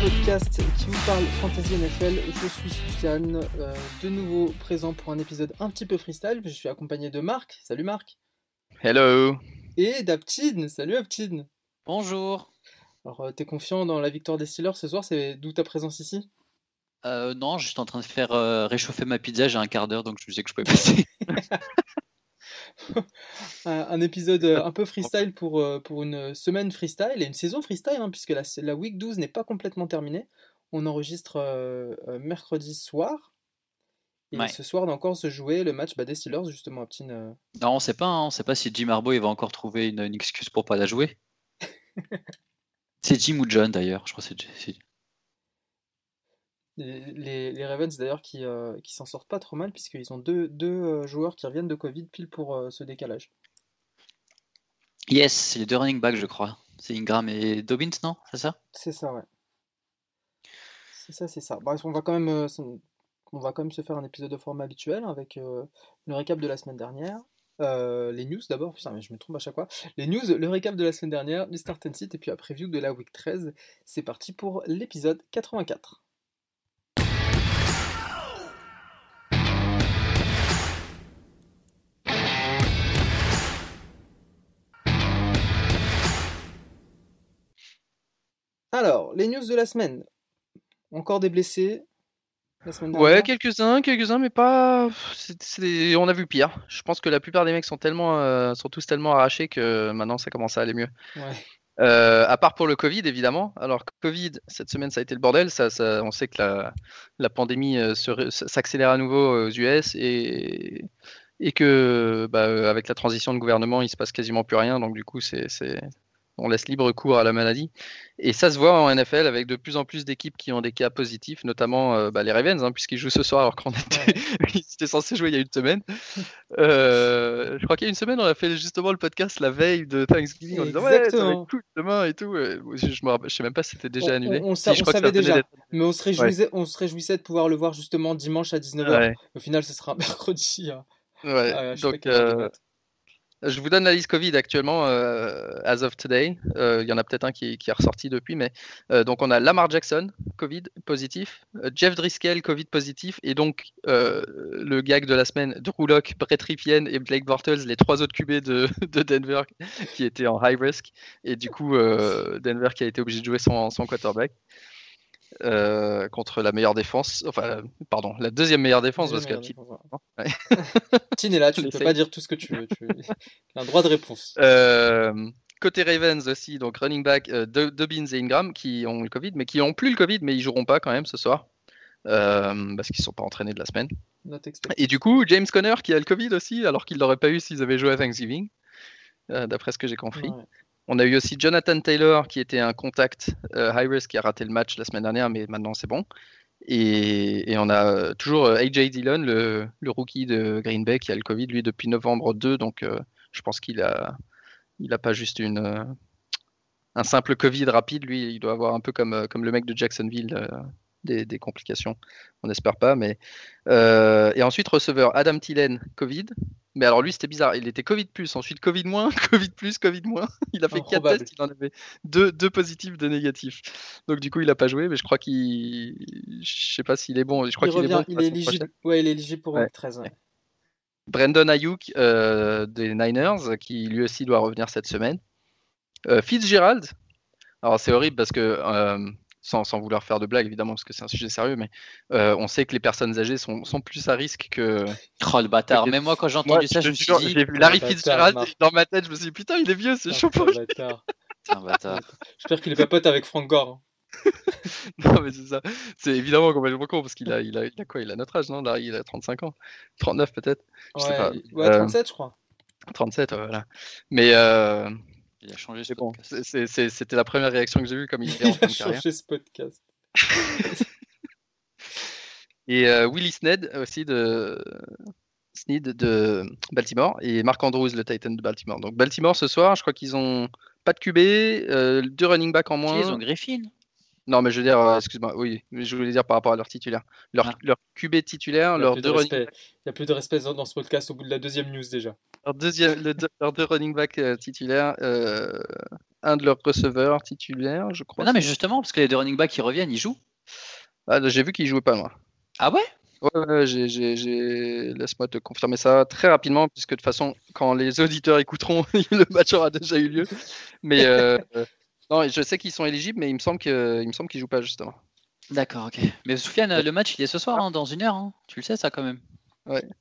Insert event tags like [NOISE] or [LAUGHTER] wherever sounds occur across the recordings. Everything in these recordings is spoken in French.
Podcast qui vous parle Fantasy NFL. Je suis Soufiane, euh, de nouveau présent pour un épisode un petit peu freestyle. Je suis accompagné de Marc. Salut Marc. Hello. Et d'Aptine. Salut Aptine. Bonjour. Alors, euh, t'es confiant dans la victoire des Steelers ce soir? C'est d'où ta présence ici? Euh, Non, je suis en train de faire euh, réchauffer ma pizza. J'ai un quart d'heure, donc je sais que je peux [LAUGHS] passer. [LAUGHS] [LAUGHS] un, épisode euh, un peu freestyle pour, euh, pour une semaine freestyle et une saison freestyle, hein, puisque la, la week 12 n'est pas complètement terminée. On enregistre euh, mercredi soir. Et Ouais. ce soir, on encore se jouer le match bah, des Steelers, justement, Aptine. euh, non, on sait pas. hein, on sait pas si Jim Harbaugh il va encore trouver une, une excuse pour pas la jouer. [LAUGHS] c'est Jim ou John d'ailleurs. Je crois que c'est c'est- Les, les- Ravens d'ailleurs qui, euh, qui s'en sortent pas trop mal puisqu'ils ont deux, deux euh, joueurs qui reviennent de Covid pile pour euh, ce décalage. Yes, c'est les deux running backs, je crois. C'est Ingram et Dobbins, non? C'est ça? C'est ça, ouais. C'est ça, c'est ça. Bref, on va quand même, on va quand même se faire un épisode de format habituel avec euh, le récap de la semaine dernière. Euh, les news d'abord, putain, mais je me trompe à chaque fois. Les news, le récap de la semaine dernière, les start and sit et puis la preview de la week 13. C'est parti pour l'épisode 84. Alors, les news de la semaine. Encore des blessés la semaine Ouais, quelques-uns, quelques-uns, mais pas. On a vu pire. Je pense que la plupart des mecs sont tellement, euh, sont tous tellement arrachés que maintenant ça commence à aller mieux. Ouais. Euh, à part pour le Covid, évidemment. Alors, Covid, cette semaine, ça a été le bordel. Ça, ça- on sait que la, la pandémie euh, s'accélère à nouveau aux US et, et que, bah, avec la transition de gouvernement, il se passe quasiment plus rien. Donc, du coup, c'est- on laisse libre cours à la maladie. Et ça se voit en NFL avec de plus en plus d'équipes qui ont des cas positifs, notamment euh, bah, les Ravens, hein, puisqu'ils jouent ce soir alors qu'on était, [LAUGHS] ils étaient censés jouer il y a une semaine. Euh, je crois qu'il y a une semaine, on a fait justement le podcast la veille de Thanksgiving en disant ouais, ça va Exactement. être cool demain et tout. Euh, Je, je sais même pas si c'était déjà annulé. on- Si, savait déjà. Mais on se, réjouissait, on se réjouissait de pouvoir le voir justement dimanche à 19h. Ouais, Au final, ce sera [LAUGHS] mercredi. hein. ouais. Ah, Donc, euh. Je vous donne la liste Covid actuellement, euh, as of today. Euh, Il y en a peut-être un qui, qui est ressorti depuis, mais euh, donc on a Lamar Jackson, Covid positif, Jeff Driscoll, Covid positif, et donc le gag de la semaine, Drew Lock, Brett Ripien et Blake Bortles, les trois autres QB de, [LAUGHS] de Denver qui étaient en high risk, et du coup Denver qui a été obligé de jouer son quarterback. Euh, contre la meilleure défense, enfin, pardon, la deuxième meilleure défense, parce Deuxième que meilleure Ouais. défense, ouais. [LAUGHS] [LAUGHS] Tine est là, tu ne peux pas dire tout ce que tu veux. Tu [LAUGHS] as un droit de réponse. Euh, côté Ravens aussi, donc running back euh, Do- Dobbins et Ingram qui ont le Covid, mais qui n'ont plus le Covid, mais ils joueront pas quand même ce soir. euh, parce qu'ils sont pas entraînés de la semaine. Et du coup, James Conner qui a le Covid aussi, alors qu'il l'aurait pas eu s'ils avaient joué à Thanksgiving, euh, d'après ce que j'ai compris. Ouais. On a eu aussi Jonathan Taylor qui était un contact euh, high risk qui a raté le match la semaine dernière, mais maintenant c'est bon. Et, on a euh, toujours euh, AJ Dillon, le, rookie de Green Bay, qui a le Covid, lui, depuis novembre 2. Donc je pense qu'il a, pas juste une, un simple Covid rapide. Lui, il doit avoir un peu comme, le mec de Jacksonville, des, des complications. On n'espère pas. Mais... Euh, et ensuite, receveur Adam Thielen, Covid. Mais alors lui, c'était bizarre. Il était Covid plus, ensuite Covid moins, [LAUGHS] Covid plus, Covid moins. Il a fait quatre Improbable. tests, il en avait deux, deux positifs, deux négatifs. Donc du coup, il n'a pas joué, mais je crois qu'il, je sais pas s'il est bon. Je crois Il qu'il est bon. il est éligible. Ouais, il est éligible pour Ouais. week 13. ouais. Brandon Ayuk euh, des Niners, qui lui aussi doit revenir cette semaine. Euh, Fitzgerald. Alors c'est horrible parce que euh, sans, sans vouloir faire de blague évidemment parce que c'est un sujet sérieux, mais euh, on sait que les personnes âgées sont, sont plus à risque que. Oh le bâtard. Même moi, quand j'ai Moi, entendu ça, je me suis dit. j'ai vu Larry Fitzgerald dans ma tête, je me suis dit putain, il est vieux, c'est chaud pour bâtard. J'espère qu'il est pas pote avec Frank Gore. hein. [LAUGHS] Non, mais c'est ça. C'est évidemment complètement con parce qu'il a, il a, il a quoi Il a notre âge, non? Larry, il a 35 ans. 39 peut-être Ouais, ouais, Euh, 37, je crois. 37, ouais, voilà. Mais euh, Il a changé ce c'est bon. C'était la première réaction que j'ai vue comme il [LAUGHS] était en Il fin a de carrière. changé ce podcast. [LAUGHS] Et euh, Willie Snead aussi de Snead de Baltimore et Mark Andrews le Titan de Baltimore. Donc Baltimore ce soir, je crois qu'ils ont pas de QB, euh, deux running back en moins. Ils ont Griffin. Non, mais je veux dire, euh, excuse-moi, oui, mais je voulais dire par rapport à leur titulaire. Leur, Ah. leur QB titulaire, Il a plus deux de running respect. Il y a plus de respect dans ce podcast au bout de la deuxième news déjà. Leur deuxième, le deux- leurs deux running back euh, titulaires, euh, un de leurs receveurs titulaires, je crois. Mais non, mais justement, parce que les deux running backs qui reviennent, ils jouent. Ah, j'ai vu qu'ils jouaient pas, moi. Ah ouais? Ouais, ouais, j'ai, j'ai- j'ai- laisse-moi te confirmer ça très rapidement, puisque de toute façon, quand les auditeurs écouteront, [LAUGHS] le match aura déjà eu lieu. Mais euh, [LAUGHS] non, je sais qu'ils sont éligibles, mais il me semble que, il me semble qu'ils jouent pas justement. D'accord, ok. Mais Soufiane, le match, il est ce soir, hein, dans une heure. hein. Tu le sais, ça, quand même.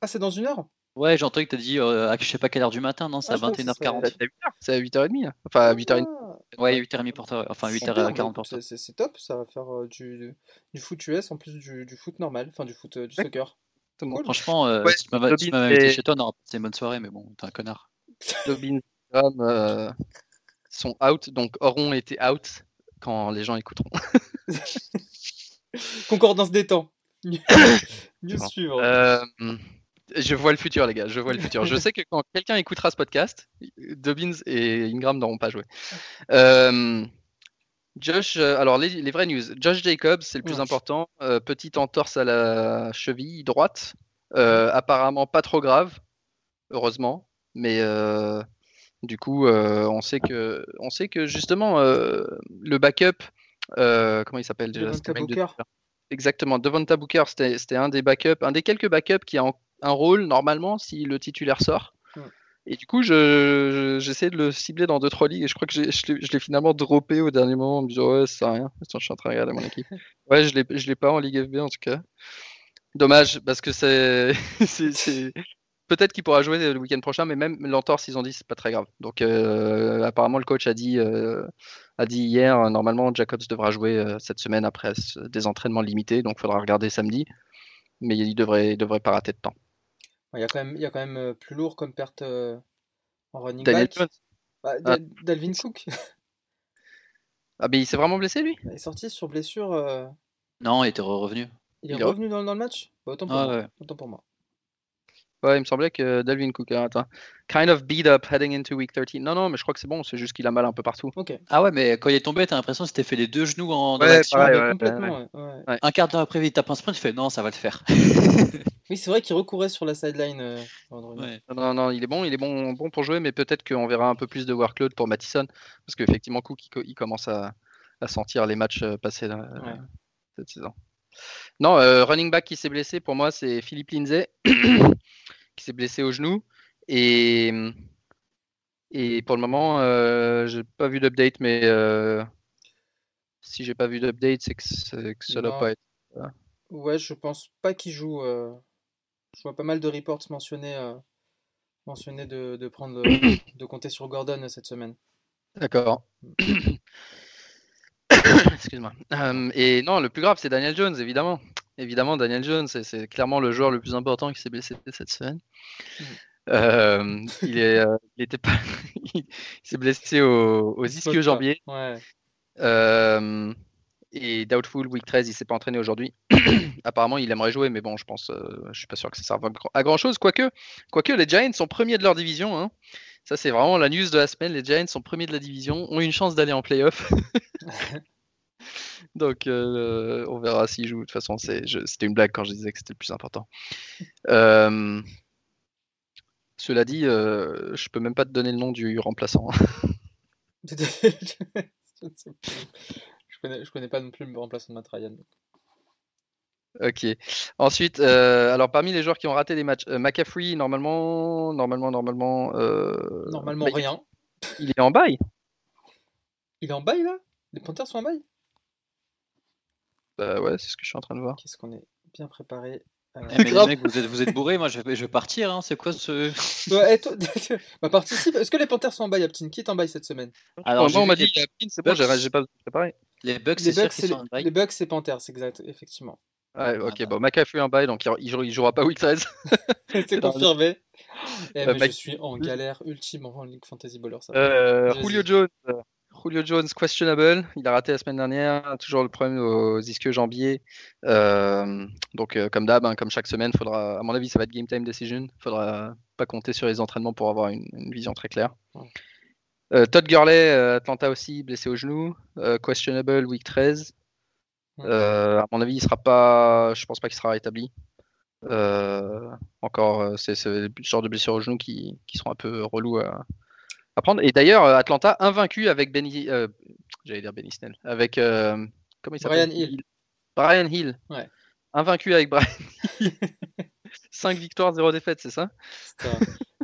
Ah, c'est dans une heure? Ouais, j'ai entendu que t'as dit euh, à je sais pas quelle heure du matin, non C'est Ah, à je pensais que 21h40. C'est à 8h, c'est à 8h30. là. Enfin, à 8h30. Ah, Ouais, 8h30 pour toi. Enfin, super, 8h40 bah, pour toi. c'est- C'est c'est top, ça va faire euh, du, du foot US en plus du, du foot normal, enfin du foot euh, du soccer. Franchement, euh, Ouais, si tu m'avais si tu Dobbins m'avais invité chez toi, on aurait passé une bonne soirée, mais bon, t'es un connard. [LAUGHS] [LAUGHS] Dobbins, Graham, euh, sont out, donc auront été out quand les gens écouteront. [LAUGHS] Concordance des temps. [COUGHS] News Bon. suivante. Euh, je vois le futur, les gars. Je vois le futur. Je sais que quand quelqu'un écoutera ce podcast, Dobbins et Ingram n'auront pas joué. Euh, Josh, euh, alors les, les vraies news. Josh Jacobs, c'est le plus Ouais. important. Euh, petite entorse à la cheville droite. Euh, apparemment pas trop grave, heureusement. Mais du coup, on sait que, on sait que justement le backup, comment il s'appelle déjà? Devonta de- Booker. Exactement, Devonta Booker, c'était c'était un des backups, un des quelques backups qui a en- un rôle normalement si le titulaire sort. Ouais. Et du coup, je- je- j'essaie de le cibler dans 2-3 ligues et je crois que je l'ai je finalement droppé au dernier moment en me disant ouais, ça sert à rien. Attends, je suis en train de regarder mon équipe. [LAUGHS] Ouais, je je l'ai pas en Ligue FB en tout cas. Dommage parce que [LAUGHS] c'est peut-être qu'il pourra jouer le week-end prochain, mais même l'entorse, ils ont dit c'est pas très grave. Donc euh, apparemment le coach a dit euh, a dit hier normalement Jacobs devra jouer euh, cette semaine après des entraînements limités, donc il faudra regarder samedi, mais il devrait il devrait pas rater de temps. Il y a quand même, il y a quand même euh, plus lourd comme perte euh, en running Daniel back. Jones. Bah, Ah. Da- Dalvin Cook Ah mais il s'est vraiment blessé lui? Il est sorti sur blessure. euh, Non, il était revenu. Il est Il est revenu dans, dans le match? Bah, autant, pour Ah moi. ouais. autant pour moi. Ouais, il me semblait que Dalvin Cook, hein, attends. Kind of beat up heading into week 13. Non, non, mais je crois que c'est bon, c'est juste qu'il a mal un peu partout. Ok. Ah ouais, mais quand il est tombé, t'as l'impression qu'il s'était fait les deux genoux en dans Ouais, l'action. pareil, mais ouais, complètement, ouais, ouais. Un quart d'heure après, il tape un sprint, il fait non, ça va le faire. [LAUGHS] Oui, c'est vrai qu'il recourait sur la sideline. euh. Ouais. Non, non, non, il est bon, il est bon, bon pour jouer, mais peut-être qu'on verra un peu plus de workload pour Mattison, parce qu'effectivement, Cook, il, co- il commence à, à sentir les matchs euh, passés euh, Ouais. cette saison. Non, euh, running back qui s'est blessé, pour moi, c'est Philippe Lindsay, [COUGHS] qui s'est blessé au genou. Et, et pour le moment, euh, j'ai pas vu d'update, mais euh, si j'ai pas vu d'update, c'est que, ça doit Non. pas être. Ouais, je pense pas qu'il joue. euh, Je vois pas mal de reports mentionner, euh, de, de prendre, [COUGHS] de compter sur Gordon euh, cette semaine. D'accord. [COUGHS] Excuse-moi. Euh, et non, le plus grave, c'est Daniel Jones, évidemment. Évidemment, Daniel Jones, c'est- c'est clairement le joueur le plus important qui s'est blessé cette semaine. Mm. Euh, il est, il était pas, [LAUGHS] il s'est blessé au- aux ischio jambiers. Ouais. Et doubtful week 13, il s'est pas entraîné aujourd'hui. [CLEARS THROAT] Apparemment, il aimerait jouer, mais bon, je pense, euh, je suis pas sûr que ça serve à grand- chose. Quoique, quoique les Giants sont premiers de leur division. hein. Ça, c'est vraiment la news de la semaine. Les Giants sont premiers de la division, ont une chance d'aller en playoff. [LAUGHS] Donc, euh, on verra s'ils jouent. De toute façon, c'était une blague quand je disais que c'était le plus important. Euh, cela dit, je peux même pas te donner le nom du remplaçant. [LAUGHS] je, connais, je connais pas non plus le remplaçant de Matt Ryan. Ok. Ensuite, euh, alors parmi les joueurs qui ont raté des matchs, euh, McCaffrey, normalement, normalement, normalement, euh, Normalement, bah, rien. il est en bail. Il est en bail là? Les Panthers sont en bail? Bah ouais, c'est ce que je suis en train de voir. Qu'est-ce qu'on est bien préparé. Eh, mais les grave. mecs, vous êtes, vous êtes bourrés, moi je vais, je vais partir. Hein. C'est quoi ce. [LAUGHS] Ouais, et toi, [LAUGHS] bah, participe. Est-ce que les Panthers sont en bail, Aptin Qui est en bail cette semaine? Alors, moi, j'ai on m'a dit, il y a Pin, c'est bon, Bucks- j'ai j'ai pas préparé. Les Bucks, Les c'est sûr Bucks, qu'ils c'est sont en les, bail. les Bucks, c'est Panthers, exact, effectivement. Ouais, ok, bah. bon, McCaffrey en bail, donc il, il, jouera- il jouera pas week 13. [LAUGHS] C'est dans confirmé. Eh, Bah, mais Mike- je suis en galère ultime en League Fantasy Baller. Ça. Euh, Vas-y. Julio Jones, euh, Julio Jones questionable, il a raté la semaine dernière, toujours le problème aux ischio jambiers. Euh, donc euh, comme d'hab, hein, comme chaque semaine, faudra, à mon avis, ça va être game time decision. Faudra pas compter sur les entraînements pour avoir une, une vision très claire. Euh, Todd Gurley, Atlanta aussi, blessé au genou, questionable week 13. Ouais. Euh, à mon avis, il sera pas, je pense pas qu'il sera rétabli. Encore, c'est le genre de blessures au genou qui, qui sont un peu relous à, à prendre. Et d'ailleurs, euh, Atlanta invaincu avec Benny, euh, j'allais dire Benny Snell, avec euh, comment il s'appelle? Brian Hill. Brian Hill. Ouais. Invaincu avec Brian Hill. [LAUGHS] 5 victoires, 0 défaites, c'est ça? Un-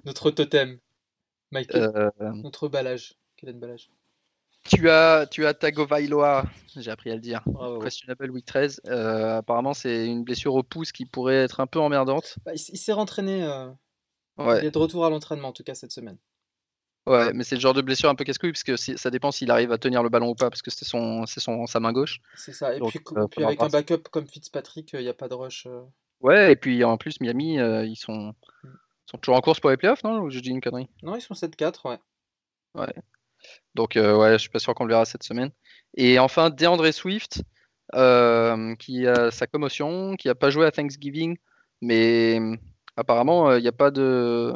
notre totem. Michael, Euh, notre balage. Quel balage Tu as, tu as Tagovailoa, j'ai appris à le dire. Bravo. Questionable week 13. Euh, apparemment, c'est une blessure au pouce qui pourrait être un peu emmerdante. Bah, il s'est rentraîné. euh, Il Ouais, est de retour à l'entraînement, en tout cas cette semaine. Ouais, mais c'est le genre de blessure un peu casse-couille parce que si- ça dépend s'il arrive à tenir le ballon ou pas parce que c'est son, sa main gauche. C'est ça. Et Donc, puis, euh, puis avec un backup comme Fitzpatrick, il n'y a pas de rush. euh. Ouais, et puis en plus, Miami, euh, ils sont, sont toujours en course pour les playoffs, non Ou je dis une connerie? Non, ils sont 7-4, ouais. Donc, euh, ouais, je suis pas sûr qu'on le verra cette semaine. Et enfin, DeAndre Swift, euh, qui a sa commotion, qui a pas joué à Thanksgiving, mais euh, apparemment, euh, il n'y a pas de.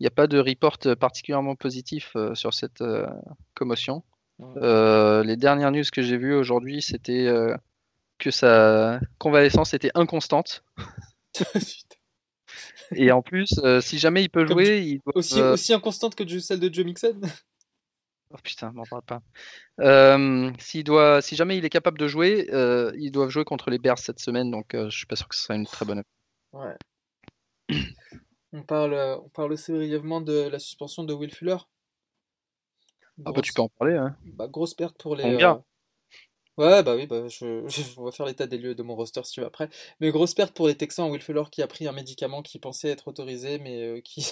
Il n'y a pas de report particulièrement positif euh, sur cette euh, commotion. Ouais. Euh, les dernières news que j'ai vues aujourd'hui, c'était euh, que sa convalescence était inconstante. [LAUGHS] Et en plus, euh, si jamais il peut Comme jouer, il doit. aussi, euh, aussi inconstante que celle de Joe Mixon? Oh putain, m'en parle pas. Euh, s'il doit, si jamais il est capable de jouer, euh, ils doivent jouer contre les Bears cette semaine, donc euh, je suis pas sûr que ce sera une très bonne. Ouais. [CLEARS THROAT] On parle, euh, on parle aussi brièvement de la suspension de Will Fuller. Ah bah tu peux en parler. Hein. Bah, grosse perte pour les. Euh, Ouais, bah oui, bah, je, je- on va faire l'état des lieux de mon roster si tu veux après. Mais grosse perte pour les Texans. Will Fuller qui a pris un médicament qui pensait être autorisé, mais euh, [LAUGHS] qui,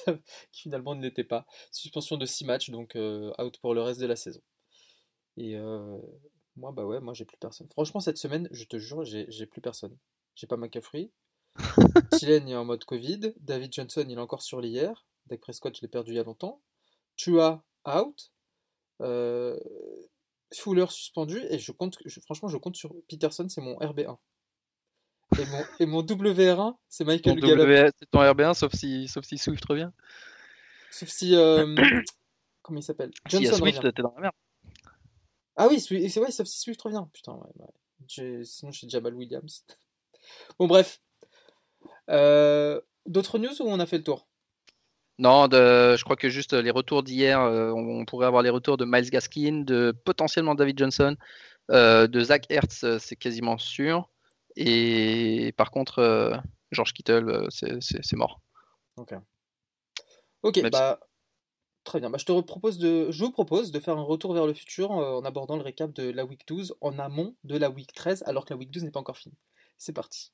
qui finalement ne l'était pas. Suspension de 6 matchs, donc euh, out pour le reste de la saison. Et moi, bah ouais, moi j'ai plus personne. Franchement, cette semaine, je te jure, j'ai j'ai plus personne. J'ai pas McCaffrey. [LAUGHS] Thielen est en mode Covid. David Johnson, il est encore sur l'hier. Dak Prescott, je l'ai perdu il y a longtemps. Tua, out. Euh, Fuller suspendu. Et je compte, je- franchement, je compte sur Peterson, c'est mon RB1. Et mon, et mon WR1, c'est Ton Michael Gallup. W- c'est ton RB1, sauf si, sauf si Swift revient. Sauf si. euh, [COUGHS] comment il s'appelle? Si Johnson Swift, t'es dans la merde. Ah oui, c'est ouais, sauf si Swift revient. Putain, ouais, ouais. Sinon, j'ai Jamal Williams. [LAUGHS] Bon, bref. Euh, D'autres news ou on a fait le tour? Non, de, je crois que juste les retours d'hier, euh, on, on pourrait avoir les retours de Miles Gaskin, de potentiellement David Johnson, euh, de Zach Ertz, euh, c'est quasiment sûr. Et par contre, euh, George Kittle, euh, c'est- mort. Ok, Même bah. Très bien. Bah, je, te propose de, je vous propose de faire un retour vers le futur euh, en abordant le récap de la week 12 en amont de la week 13, alors que la week 12 n'est pas encore finie. C'est parti.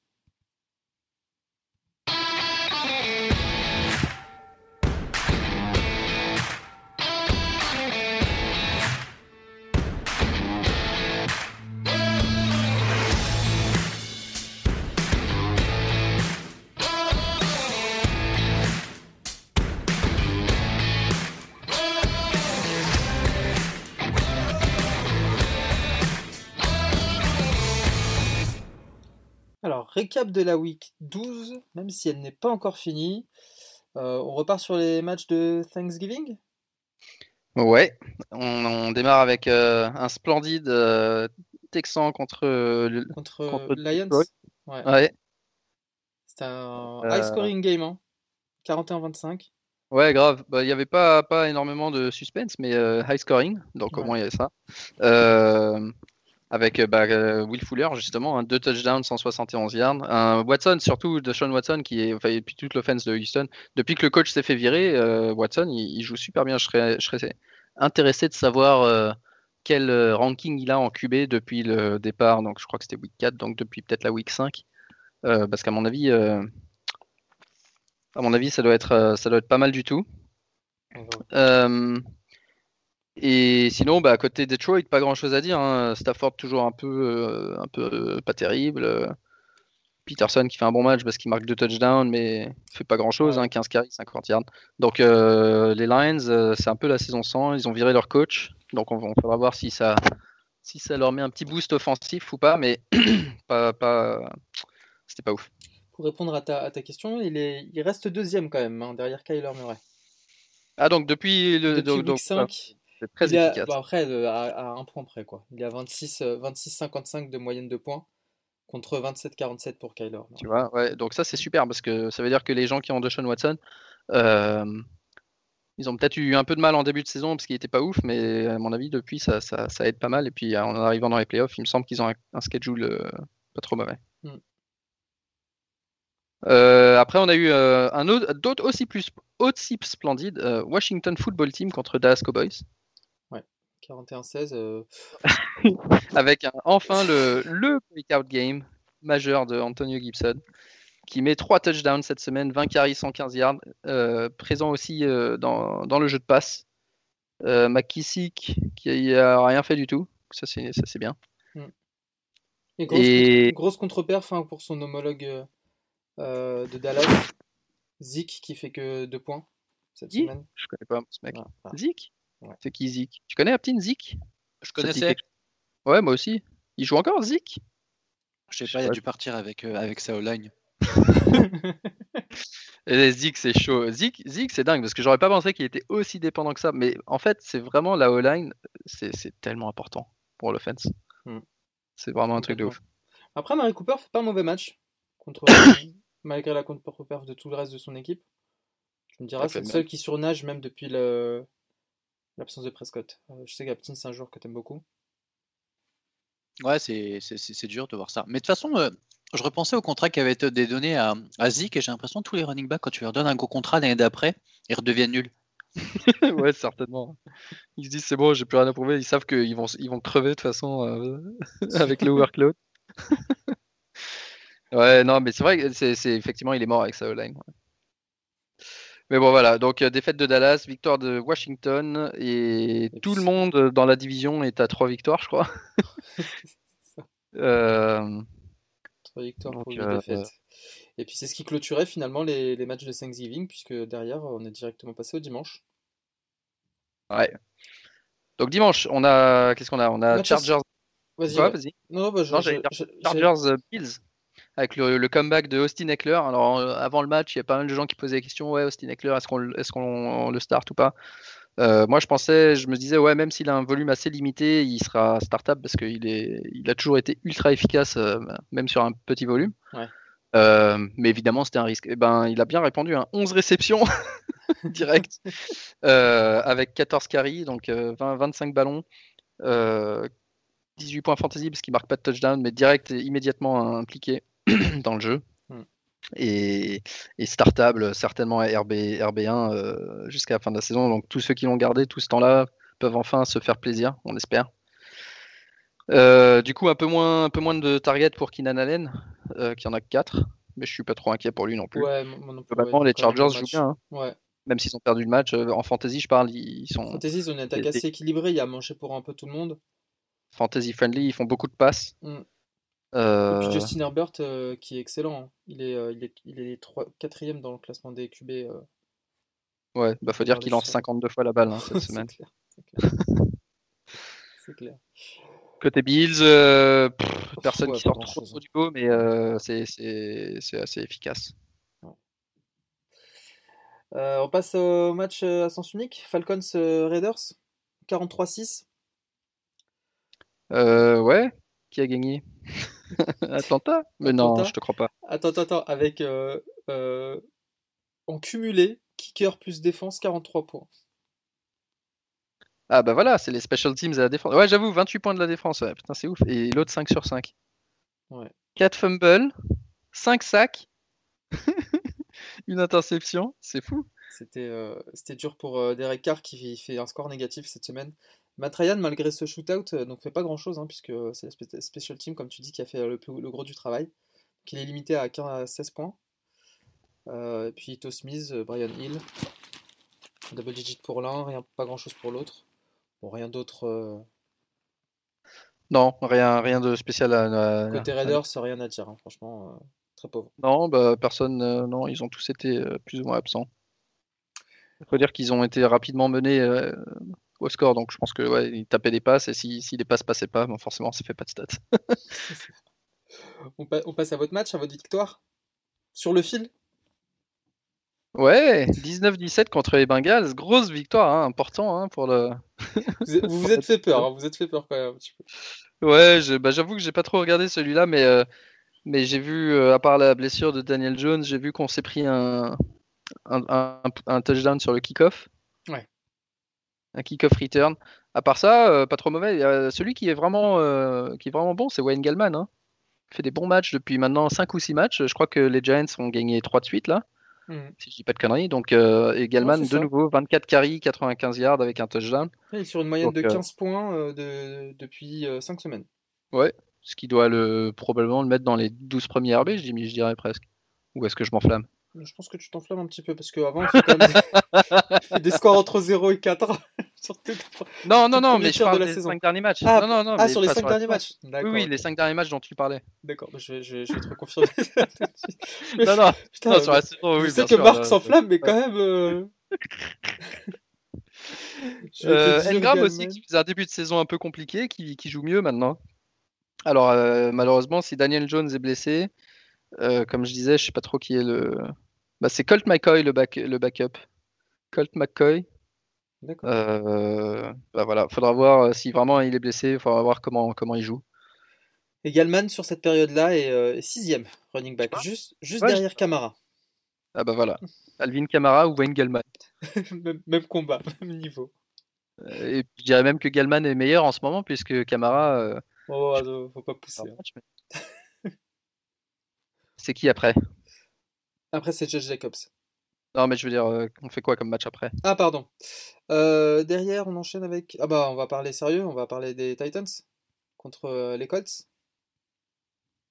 Récap de la week 12, même si elle n'est pas encore finie. Euh, on repart sur les matchs de Thanksgiving? Ouais, on, on démarre avec euh, un splendide euh, Texan contre le- contre, Contre Lions. Ouais. Ouais, C'était un high scoring game, hein. 41-25. ouais, grave. Bah, Il n'y avait pas, pas énormément de suspense, mais high scoring, donc au moins il y avait ça. Avec euh, bah, euh, Will Fuller, justement, un deux touchdowns, 171 yards. Un Watson, surtout de Sean Watson, qui est, enfin, et puis toute l'offense de Houston. Depuis que le coach s'est fait virer, euh, Watson, il, il joue super bien. Je serais, je serais intéressé de savoir euh, quel ranking il a en QB depuis le départ. Donc, je crois que c'était week 4, donc depuis peut-être la week 5. Euh, parce qu'à mon avis, à mon avis, ça doit être, ça doit être pas mal du tout. Et sinon, bah, à côté Detroit, pas grand chose à dire. hein. Stafford toujours un peu, euh, un peu euh, pas terrible. Peterson qui fait un bon match parce qu'il marque deux touchdowns, mais fait pas grand chose. Ouais. 15 carries, 50 yards. Donc euh, les Lions, euh, c'est un peu la saison sans. Ils ont viré leur coach. Donc on, on faudra voir si ça, si ça leur met un petit boost offensif ou pas. Mais [CLEARS THROAT] pas, pas, c'était pas ouf. Pour répondre à ta, à ta question, il, est, il reste deuxième quand même, hein, derrière Kyler Murray. Ah donc depuis le Depuis donc, 5, c'est très il efficace. bah, après, euh, à, à un point près, quoi. Il est à 26, euh, 26-55 de moyenne de points contre 27-47 pour Kyler. Tu vois, ouais, donc ça c'est super parce que ça veut dire que les gens qui ont Deshaun Watson, euh, Ils ont peut-être eu un peu de mal en début de saison parce qu'il était pas ouf, mais à mon avis, depuis, ça, ça, ça aide pas mal. Et puis en arrivant dans les playoffs, il me semble qu'ils ont un, un schedule euh, pas trop mauvais. Mm. Euh, après, on a eu un autre, d'autres aussi plus aussi splendide, Washington Football Team contre Dallas Cowboys, 41-16. euh, [LAUGHS] avec un- enfin le, le breakout game majeur de Antonio Gibson, qui met 3 touchdowns cette semaine, 20 carries, 115 yards, euh, présent aussi euh, dans, dans le jeu de passe. McKissick, qui a rien fait du tout, ça c'est ça, c'est bien. Et grosse, Et- grosse contre-perf hein, pour son homologue de Dallas, Zik, qui fait que 2 points cette semaine. Je connais pas ce mec. Ah, ah. Zik Ouais. C'est qui Zik? Tu connais Aptine Zik? Je connaissais. Ouais, moi aussi. Il joue encore Zik? Je sais pas, il a dû partir avec, euh, avec sa O-line. [LAUGHS] Et Zik, c'est chaud. Zik, Zik c'est dingue parce que j'aurais pas pensé qu'il était aussi dépendant que ça. Mais en fait, c'est vraiment la O-line, c'est c'est tellement important pour l'offense. Hmm. C'est vraiment un truc de ouf. Après, Mary Cooper fait pas un mauvais match, contre, [COUGHS] malgré la contre-perf de tout le reste de son équipe. Tu me diras, c'est le seul qui surnage même depuis le- l'absence de Prescott. Euh, je sais qu'Aptin, c'est un joueur que t'aimes beaucoup. Ouais, c'est c'est- c'est- c'est dur de voir ça. Mais de toute façon, euh, je repensais au contrat qui avait été donné à, à Zeke et j'ai l'impression que tous les running backs, quand tu leur donnes un gros contrat l'année d'après, ils redeviennent nuls. [LAUGHS] ouais, certainement. Ils se disent c'est bon, j'ai plus rien à prouver. Ils savent qu'ils vont, ils vont crever de toute façon euh, avec le workload. [LAUGHS] ouais, non, mais c'est vrai c'est c'est- effectivement, il est mort avec sa O-line. ouais. Mais bon, voilà. Donc, euh, défaite de Dallas, victoire de Washington et, tout le monde dans la division est à trois victoires, je crois. [LAUGHS] Euh, Trois victoires pour Donc, 8 euh, défaites. Et puis c'est ce qui clôturait finalement les, les matchs de Thanksgiving, puisque derrière, on est directement passé au dimanche. ouais. Donc, dimanche, on a. Qu'est-ce qu'on a? On a Chargers. Vas-y. Ouais. vas-y. Non, bah, je- Non, je- Chargers euh, Bills avec le, le comeback de Austin Eckler. Alors avant le match, il y a pas mal de gens qui posaient la question ouais Austin Eckler, est-ce qu'on qu'on le start ou pas? Euh, Moi je pensais, je me disais ouais même s'il a un volume assez limité, il sera startable parce qu'il est, il a toujours été ultra efficace euh, même sur un petit volume. Ouais. Euh, mais évidemment c'était un risque. Et ben il a bien répondu, hein, 11 réceptions [LAUGHS] direct avec 14 carries donc euh, 20, 25 ballons. Euh, 18 points fantasy parce qu'il marque pas de touchdown, mais direct et immédiatement impliqué [CLEARS THROAT] dans le jeu. Hmm. Et, et startable, certainement à RB, RB1 euh, jusqu'à la fin de la saison. Donc tous ceux qui l'ont gardé tout ce temps-là peuvent enfin se faire plaisir, on espère. Euh, du coup, un peu moins, un peu moins de target pour Keenan Allen, euh, qui en a que 4, mais je suis pas trop inquiet pour lui non plus. Ouais, moi non plus, ouais, les Chargers jouent bien, hein. Ouais. même s'ils ont perdu le match. En fantasy, je parle, ils sont Fantasy, ils ont une attaque assez équilibrée, il y a à manger pour un peu tout le monde. fantasy friendly, ils font beaucoup de passes. Mm. Et Euh, puis Justin Herbert euh, qui est excellent. hein. Il est, euh, il est, il est 3, 4 dans le classement des QB. euh. Ouais, bah faut dire qu'il lance ça. 52 fois la balle hein, cette [LAUGHS] semaine. clair. [LAUGHS] C'est clair. Côté Bills, euh, pff, personne ouais, qui sort trop, trop du lot, mais euh, c'est- assez efficace. Euh, on passe au match euh, à sens unique. Falcons euh, Raiders. 43-6. Euh, ouais, qui a gagné? [LAUGHS] [LAUGHS] Atlanta Mais non, je te crois pas. Attends, attends, attends. Avec euh, euh, en cumulé, kicker plus défense, 43 points. Ah bah voilà, c'est les special teams à la défense. Ouais, j'avoue, 28 points de la défense, ouais, putain, c'est ouf. Et l'autre 5 sur 5. Ouais. 4 fumbles, 5 sacs, [LAUGHS] une interception, c'est fou. C'était euh, dur pour Derek Carr qui fait un score négatif cette semaine. Matt Ryan, malgré ce shootout, euh, donc fait pas grand chose, puisque c'est la special team, comme tu dis, qui a fait le, plus- le gros du travail. Donc il est limité à 15 à 16 points. Euh, et puis Ito Smith, euh, Brian Hill. Double digit pour l'un, rien, pas grand chose pour l'autre. Bon, rien d'autre. euh, Non, rien, rien de spécial à. à- côté à- Raiders, rien à dire, hein, franchement, euh, très pauvre. Non, bah personne, non, ils ont tous été plus ou moins absents. Il faut dire qu'ils ont été rapidement menés euh, au score, donc je pense que ouais, ils tapaient des passes et si, si les passes passaient pas, bon, forcément ça fait pas de stats. [LAUGHS] On, pa- on passe à votre match, à votre victoire Sur le fil Ouais, 19-17 contre les Bengals, grosse victoire, hein, important hein, pour le. [LAUGHS] Vous êtes- vous vous êtes fait peur, hein, vous êtes fait peur quand même un petit peu. Ouais, bah, j'avoue que j'ai pas trop regardé celui-là, mais euh, mais j'ai vu, euh, à part la blessure de Daniel Jones, j'ai vu qu'on s'est pris un, un, un- un touchdown sur le kick-off. Un kick-off return. À part ça, euh, pas trop mauvais. celui qui est vraiment, euh, qui est vraiment bon, c'est Wayne Gallman. Hein. Il fait des bons matchs depuis maintenant 5 ou 6 matchs. Je crois que les Giants ont gagné 3 de suite là. Hmm. Si je dis pas de conneries. Donc, euh, et Gallman, de nouveau, 24 carries, 95 yards avec un touchdown. est sur une moyenne de 15 points de, depuis 5 semaines. Ouais, ce qui doit le, probablement le mettre dans les 12 premiers RB, je, je dirais presque. Ou est-ce que je m'enflamme? Je pense que tu t'enflammes un petit peu parce qu'avant, il fait [LAUGHS] des, scores entre 0 et 4. [LAUGHS] non, non, non, mais je parle des 5 derniers matchs. Ah, non, non, non, ah sur les 5 derniers matchs Oui, oui, les 5 derniers matchs dont tu parlais. D'accord, je, je, je, vais te reconfirmer. [LAUGHS] non, non, Putain, non sur la saison, oui. Je sais que Marc s'enflamme, mais quand même. Euh... euh, Engram aussi, qui faisait un début de saison un peu compliqué, qui, qui joue mieux maintenant. Alors, euh, malheureusement, si Daniel Jones est blessé, euh, comme je disais, je sais pas trop qui est le. Bah, c'est Colt McCoy le, back... le backup. Colt McCoy. D'accord. Euh... Bah voilà, faudra voir euh, si vraiment il est blessé, il faudra voir comment, comment il joue. Et Galman sur cette période-là est euh, sixième running back, juste, juste derrière Camara. Ah bah voilà, Alvin Camara ou Wayne Galman. [LAUGHS] même, combat, [LAUGHS] même niveau. Et je dirais même que Galman est meilleur en ce moment puisque Camara. Oh, faut pas pousser. Hein. C'est qui après? Après, c'est Judge Jacobs. Non, mais je veux dire, euh, on fait quoi comme match après? Ah, pardon. Euh, derrière, on enchaîne avec. Ah, bah, on va parler sérieux, on va parler des Titans contre euh, les Colts.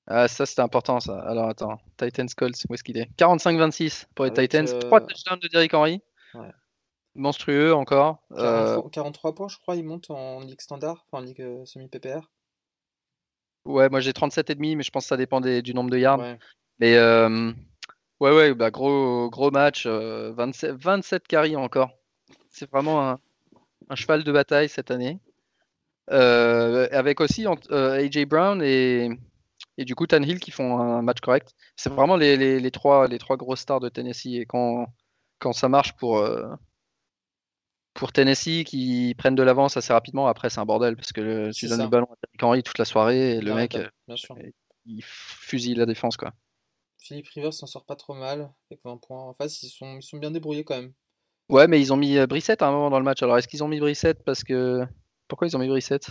Ah, ça, c'était important, ça. Alors, attends. Titans Colts, où est-ce qu'il est, 45-26 pour les Titans. 3 touchdowns de Derrick Henry. Ouais. Monstrueux encore. 43, points, je crois, il monte en ligue standard, enfin en ligue semi-PPR. Ouais, moi j'ai 37,5, mais je pense que ça dépend du nombre de yards. Mais ouais, ouais, bah, gros, gros match, 27, 27 carries encore. C'est vraiment un, cheval de bataille cette année. Euh, avec aussi euh, AJ Brown et, et du coup Hill qui font un match correct. C'est vraiment les, les, trois, les trois grosses stars de Tennessee. Et quand, quand ça marche pour, pour Tennessee qui prennent de l'avance assez rapidement, après c'est un bordel parce que tu donnes le ballon à Derrick Henry toute la soirée et le mec il fusille la défense quoi. Philippe Rivers s'en sort pas trop mal avec 20 points. En face, ils sont, ils sont bien débrouillés quand même. Ouais, mais ils ont mis euh, Brissette à un moment dans le match. Alors, est-ce qu'ils ont mis Brissette parce que. Pourquoi ils ont mis Brissette?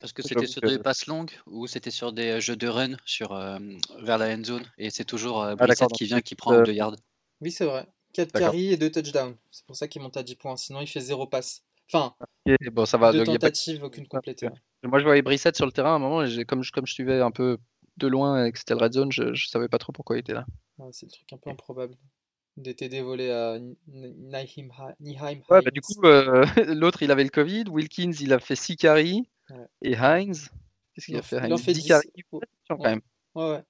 Parce que c'était sur des passes longues ou c'était sur des euh, jeux de run sur, euh, vers la end zone et c'est toujours ah, Brissette qui vient qui prend 2 yards. Oui, c'est vrai. 4 carries et 2 touchdowns. C'est pour ça qu'il monte à 10 points. Sinon, il fait 0 passe. Enfin, bon, ça va, deux tentatives, aucune complétée. Moi, je voyais Brissette sur le terrain à un moment et comme, comme je suivais un peu de loin et que c'était le red zone, je, ne savais pas trop pourquoi il était là. c'est le truc un peu improbable. Des TD volés à Nihim. Ouais, bah, du coup, euh, [LAUGHS] l'autre il avait le Covid, Wilkins il a fait 6 carries, et Heinz, qu'est-ce qu'il a fait Il fait 10 carries quand même. Ouais, ouais.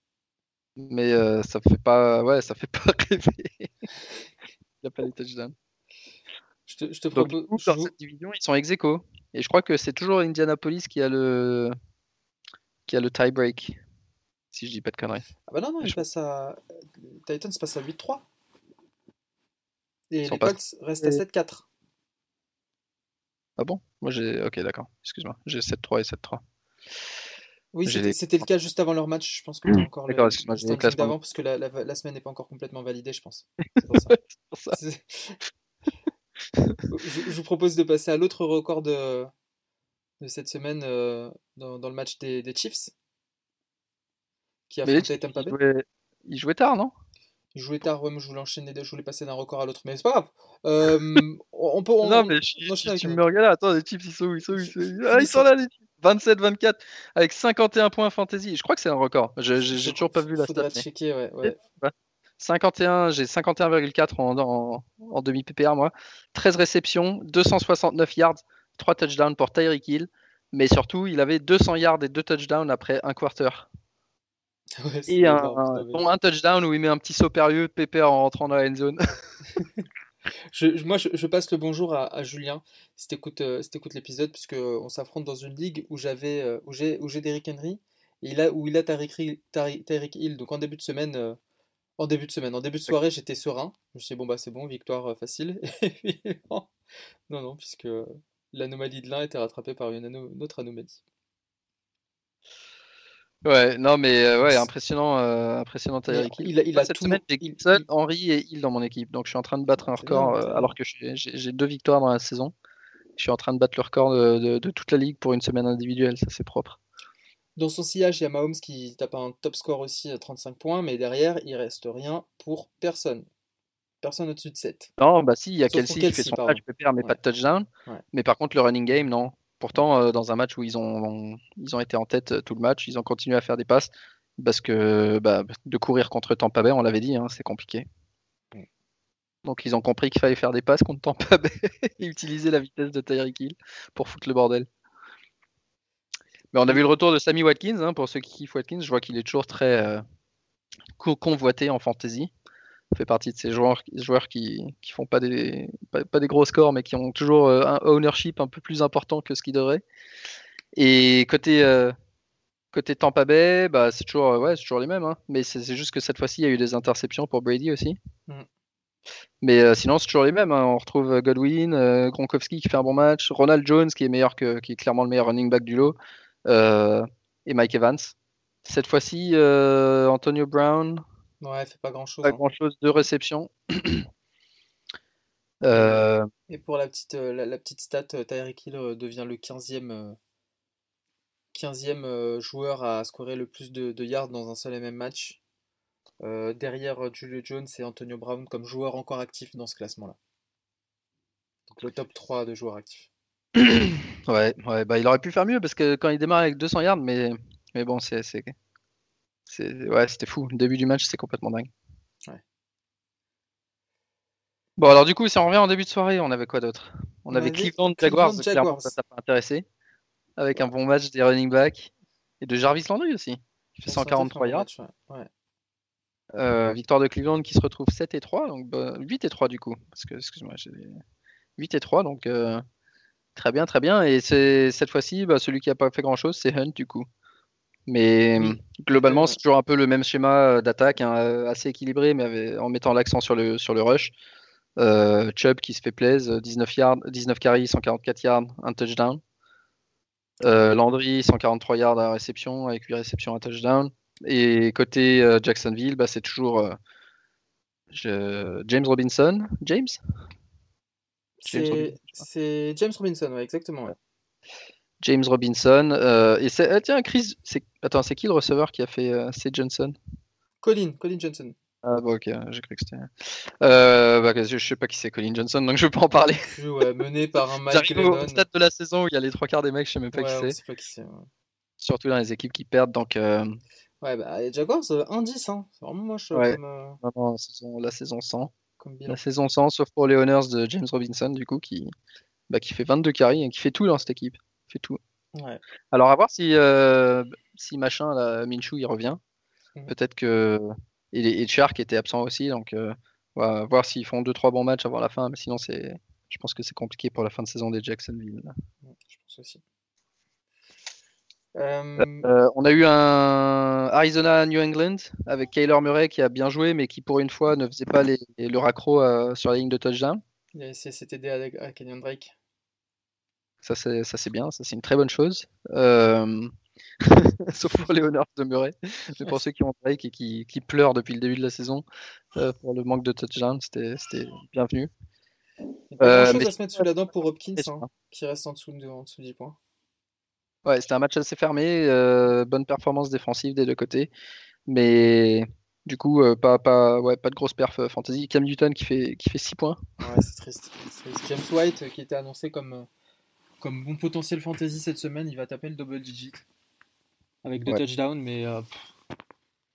Mais euh, ça fait pas, ouais, ça fait [LAUGHS] pas rêver. il a pas les touchdowns. Je te, je te propose. dans cette division, ils sont ex -aequo. Et je crois que c'est toujours Indianapolis qui a le qui a le tie break si je dis pas de conneries. Ah bah non, non, il passe à. Titans passe à 8-3. Et les Colts restent à 7-4. Ah bon? Moi j'ai. Ok, d'accord. Excuse-moi. J'ai 7-3 et 7-3. Oui, c'était le cas juste avant leur match. Je pense que tu as mmh. encore le, le d'avant parce que la, la, la semaine n'est pas encore complètement validée, je pense. [LAUGHS] C'est pour ça. je, je, vous propose de passer à l'autre record de, de cette semaine euh, dans, dans, le match des, des Chiefs qui affrontait Tampa Bay. Il jouait tard, non? Il jouait tard, ouais, moi je voulais enchaîner, je voulais passer d'un record à l'autre, mais c'est pas grave. Euh, on peut. On, non, mais je, tu me regardes, attends, les Chiefs, ils sont où Ils sont où Ils sont, ah, ils sont là, les Chiefs 27-24 avec 51 points fantasy. Je crois que c'est un record. J'ai toujours pas vu la stat. checker, ouais. ouais. 51, j'ai 51,4 en, en, en, demi PPR moi. 13 réceptions, 269 yards, 3 touchdowns pour Tyreek Hill. Mais surtout, il avait 200 yards et 2 touchdowns après un quarter. [LAUGHS] et un, un, touchdown où il met un petit saut périlleux de Pépère en rentrant dans la end zone. [LAUGHS] je, moi, je, passe le bonjour à, Julien, si tu écoutes, euh, l'épisode, puisque on s'affronte dans une ligue où j'avais euh, où j'ai Derrick Henry et il a, où il a Tyreek Hill. Donc en début de semaine, euh, en début de semaine, en début de soirée, j'étais serein. Je me suis dit, bon bah c'est bon, victoire facile. [LAUGHS] non, non, puisque l'anomalie de l'un était rattrapée par une, une autre anomalie. Ouais, non, mais euh, ouais, impressionnant, euh, impressionnant Tyreek Hill. Il, a- il a cette tout- semaine, j'ai il- Gibson, il- Henry et Hill dans mon équipe. Donc je suis en train de battre un record bien, euh, alors que j'ai- deux victoires dans la saison. Je suis en train de battre le record de, de- de toute la ligue pour une semaine individuelle. Ça, c'est propre. Dans son sillage, il y a Mahomes qui tape un top score aussi à 35 points, mais derrière, il reste rien pour personne. Personne au-dessus de 7. Non, bah si, il y a Sauf Kelsey qui fait son pardon. match pépère, mais pas de touchdown. Ouais. Mais par contre, le running game, non. Pourtant, euh, dans un match où ils ont, ils ont été en tête euh, tout le match, ils ont continué à faire des passes parce que bah, de courir contre Tampa Bay, on l'avait dit, hein, c'est compliqué. Ouais. Donc ils ont compris qu'il fallait faire des passes contre Tampa Bay [LAUGHS] et utiliser la vitesse de Tyreek Hill pour foutre le bordel. Mais on a vu le retour de Sammy Watkins, hein, pour ceux qui kiffent Watkins, je vois qu'il est toujours très euh, co- convoité en fantasy. Fait partie de ces joueurs, joueurs qui, qui font pas des, pas, pas des gros scores, mais qui ont toujours euh, un ownership un peu plus important que ce qu'ils devraient. Et côté, euh, côté Tampa Bay, bah, c'est toujours, euh, ouais, toujours les mêmes. hein. Mais c'est c'est juste que cette fois-ci, il y a eu des interceptions pour Brady aussi. Mm. Mais euh, sinon, c'est toujours les mêmes. hein. On retrouve Godwin, euh, Gronkowski qui fait un bon match, Ronald Jones qui est meilleur que, qui est clairement le meilleur running back du lot, et Mike Evans. Cette fois-ci, Antonio Brown, Ouais, il fait pas grand-chose. pas hein. grand-chose de réception. [CLEARS THROAT] Euh, Et pour la petite, euh, la, la petite stat, euh, Tyreek Hill devient le 15e, euh, 15e euh, joueur à scorer le plus de, de yards dans un seul et même match. Euh, derrière Julio Jones et Antonio Brown comme joueurs encore actifs dans ce classement-là. Donc le top 3 de joueurs actifs. [CLEARS THROAT] Ouais, ouais, bah il aurait pu faire mieux parce que quand il démarre avec 200 yards, mais, mais bon, c'est- ouais, c'était fou. Le début du match, c'est complètement dingue. Ouais. Bon, alors du coup, si on revient en début de soirée, on avait quoi d'autre? On, On avait avait Cleveland Cleveland Jaguars, clairement, Jaguars. ça t'a pas intéressé. Avec un bon match des running backs et de Jarvis Landry aussi, qui fait On sentait 143 faire un yards. match, ouais. Ouais. Euh, victoire de Cleveland qui se retrouve 7 et 3, donc bah, 8 et 3 du coup. Parce que, excuse-moi, j'ai 8 et 3, donc euh, très bien, très bien. Et c'est cette fois-ci, bah, celui qui a pas fait grand-chose, c'est Hunt du coup. Mais Oui. globalement, c'est toujours un peu le même schéma euh, d'attaque, hein, euh, assez équilibré, mais avec- en mettant l'accent sur le, sur le rush. Euh, Chubb qui se fait plaisir, 19 yards, 19 carries, 144 yards, un touchdown. Euh, Landry, 143 yards à réception, avec 8 réceptions, un touchdown. Et côté euh, Jacksonville, bah, c'est toujours je- James Robinson. James? James C'est James Robinson, ouais, exactement. ouais. James Robinson. euh, et c'est, ah, tiens, Chris, c'est, attends, c'est qui le receveur qui a fait euh, C'est Johnson? Colin, Colin Johnson. Ah, bon, ok, j'ai cru que c'était. Euh, bah, je, je sais pas qui c'est Colin Johnson, donc je peux en parler. [LAUGHS] Ouais, mené par un [LAUGHS] Mike J'arrive au stade de la saison où il y a les trois quarts des mecs, je sais même pas Ouais, qui c'est. ouais. Surtout dans les équipes qui perdent, donc euh, Ouais, bah, les Jaguars, euh, 1-10, hein. C'est vraiment moche Ouais. comme, non, la saison, la saison 100. comme bilan. La saison 100, sauf pour les Honors de James Robinson, du coup, qui, bah, qui fait 22 carries et qui fait tout dans cette équipe. Tout. Ouais. Alors, à voir si, euh, si machin, là, Minshew, il revient. Mhm. Peut-être que. Et, les- et Chark était absent aussi, donc euh, on va voir s'ils font 2-3 bons matchs avant la fin, mais sinon, c'est. Je pense que c'est compliqué pour la fin de saison des Jacksonville. Je pense aussi. Euh, Euh, on a eu un Arizona-New England avec Kyler Murray qui a bien joué, mais qui pour une fois ne faisait pas les, le raccro sur la ligne de touchdown. il a essayé à Kenyon Drake. Ça, c'est ça, c'est bien, ça, c'est une très bonne chose. Euh, [LAUGHS] Sauf pour les honneurs de Murray. Mais pour ceux qui ont Drake et qui, qui pleurent depuis le début de la saison euh, pour le manque de touchdown, c'était c'était bienvenu. Il pas Euh, mais- à se mettre sous la dent pour Hopkins, hein, qui reste en dessous de, en dessous de 10 points. Ouais, c'était un match assez fermé, euh, bonne performance défensive des deux côtés, mais du coup, euh, pas, pas, ouais, pas de grosse perf fantasy. Cam Newton qui fait, qui fait 6 points. Ouais, c'est triste. James White, qui était annoncé comme, comme bon potentiel fantasy cette semaine, il va taper le double digit. Avec deux Ouais. touchdowns, mais euh, pff,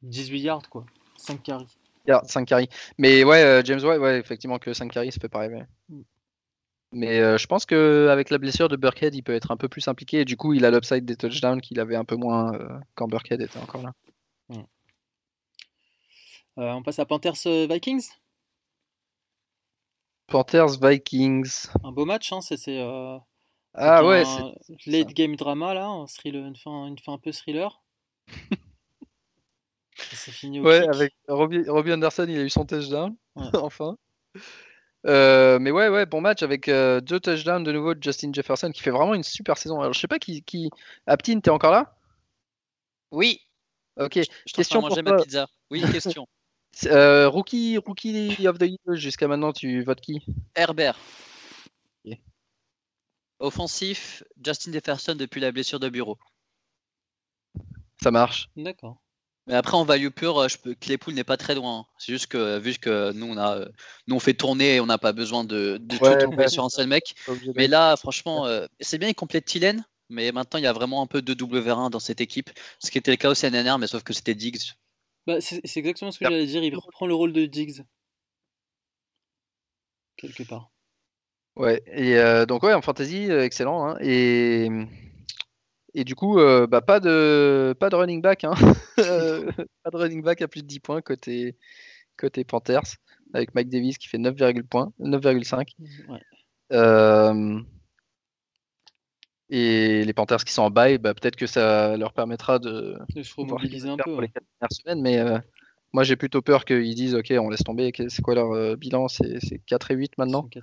18 yards, quoi. 5 carries. 5 carries. Mais ouais, euh, James White, ouais, effectivement que 5 carries, ça peut pas rêver. Mm. Mais euh, je pense qu'avec la blessure de Burkhead, il peut être un peu plus impliqué et du coup, il a l'upside des touchdowns qu'il avait un peu moins euh, quand Burkhead était encore là. Euh, on passe à Panthers euh, Vikings. Panthers, Vikings. Un beau match, hein, c'est euh, Ah ouais, un c'est late game drama là, un thriller, une, fin, une fin un peu thriller. [LAUGHS] C'est fini au Ouais, kick. avec Robbie, Robbie Anderson, il a eu son touchdown, Ouais. [LAUGHS] enfin. Euh, mais ouais, ouais, bon match avec euh, deux touchdowns de nouveau de Justin Jefferson qui fait vraiment une super saison. Alors je sais pas qui, qui... Aptine, t'es encore là? Oui. Ok, Je train Question pour ma toi. pizza. Oui, [LAUGHS] question. Euh, rookie, rookie of the Year, jusqu'à maintenant, tu votes qui? Herbert. Ok. Offensif, Justin Jefferson depuis la blessure de bureau. Ça marche. D'accord. Mais après, en value pure, euh, je peux... Claypool n'est pas très loin. C'est juste que, vu que nous, on, a, euh, nous, on fait tourner et on n'a pas besoin de, de Ouais, tout tomber ouais. sur un seul mec. Mais là, franchement, euh, c'est bien, il complète Tillen. Mais maintenant, il y a vraiment un peu de W1 dans cette équipe. Ce qui était le cas aussi l'année dernière, mais sauf que c'était Diggs. Bah, c'est exactement ce que j'allais dire. Il reprend le rôle de Diggs. Quelque part. Ouais, et euh, donc ouais, en fantasy, euh, excellent. hein. Et, et du coup, euh, bah, pas, de, pas de running back. hein. Euh, [LAUGHS] pas de running back à plus de 10 points côté, côté Panthers, avec Mike Davis qui fait 9,5 points, 9,5. Ouais. Euh, et les Panthers qui sont en bye, bah, peut-être que ça leur permettra de De se remobiliser un peu. pour les ouais. quatre dernières semaines. Mais euh, moi, j'ai plutôt peur qu'ils disent Ok, on laisse tomber. C'est quoi leur euh, bilan? C'est c'est 4 et 8 maintenant? Ils et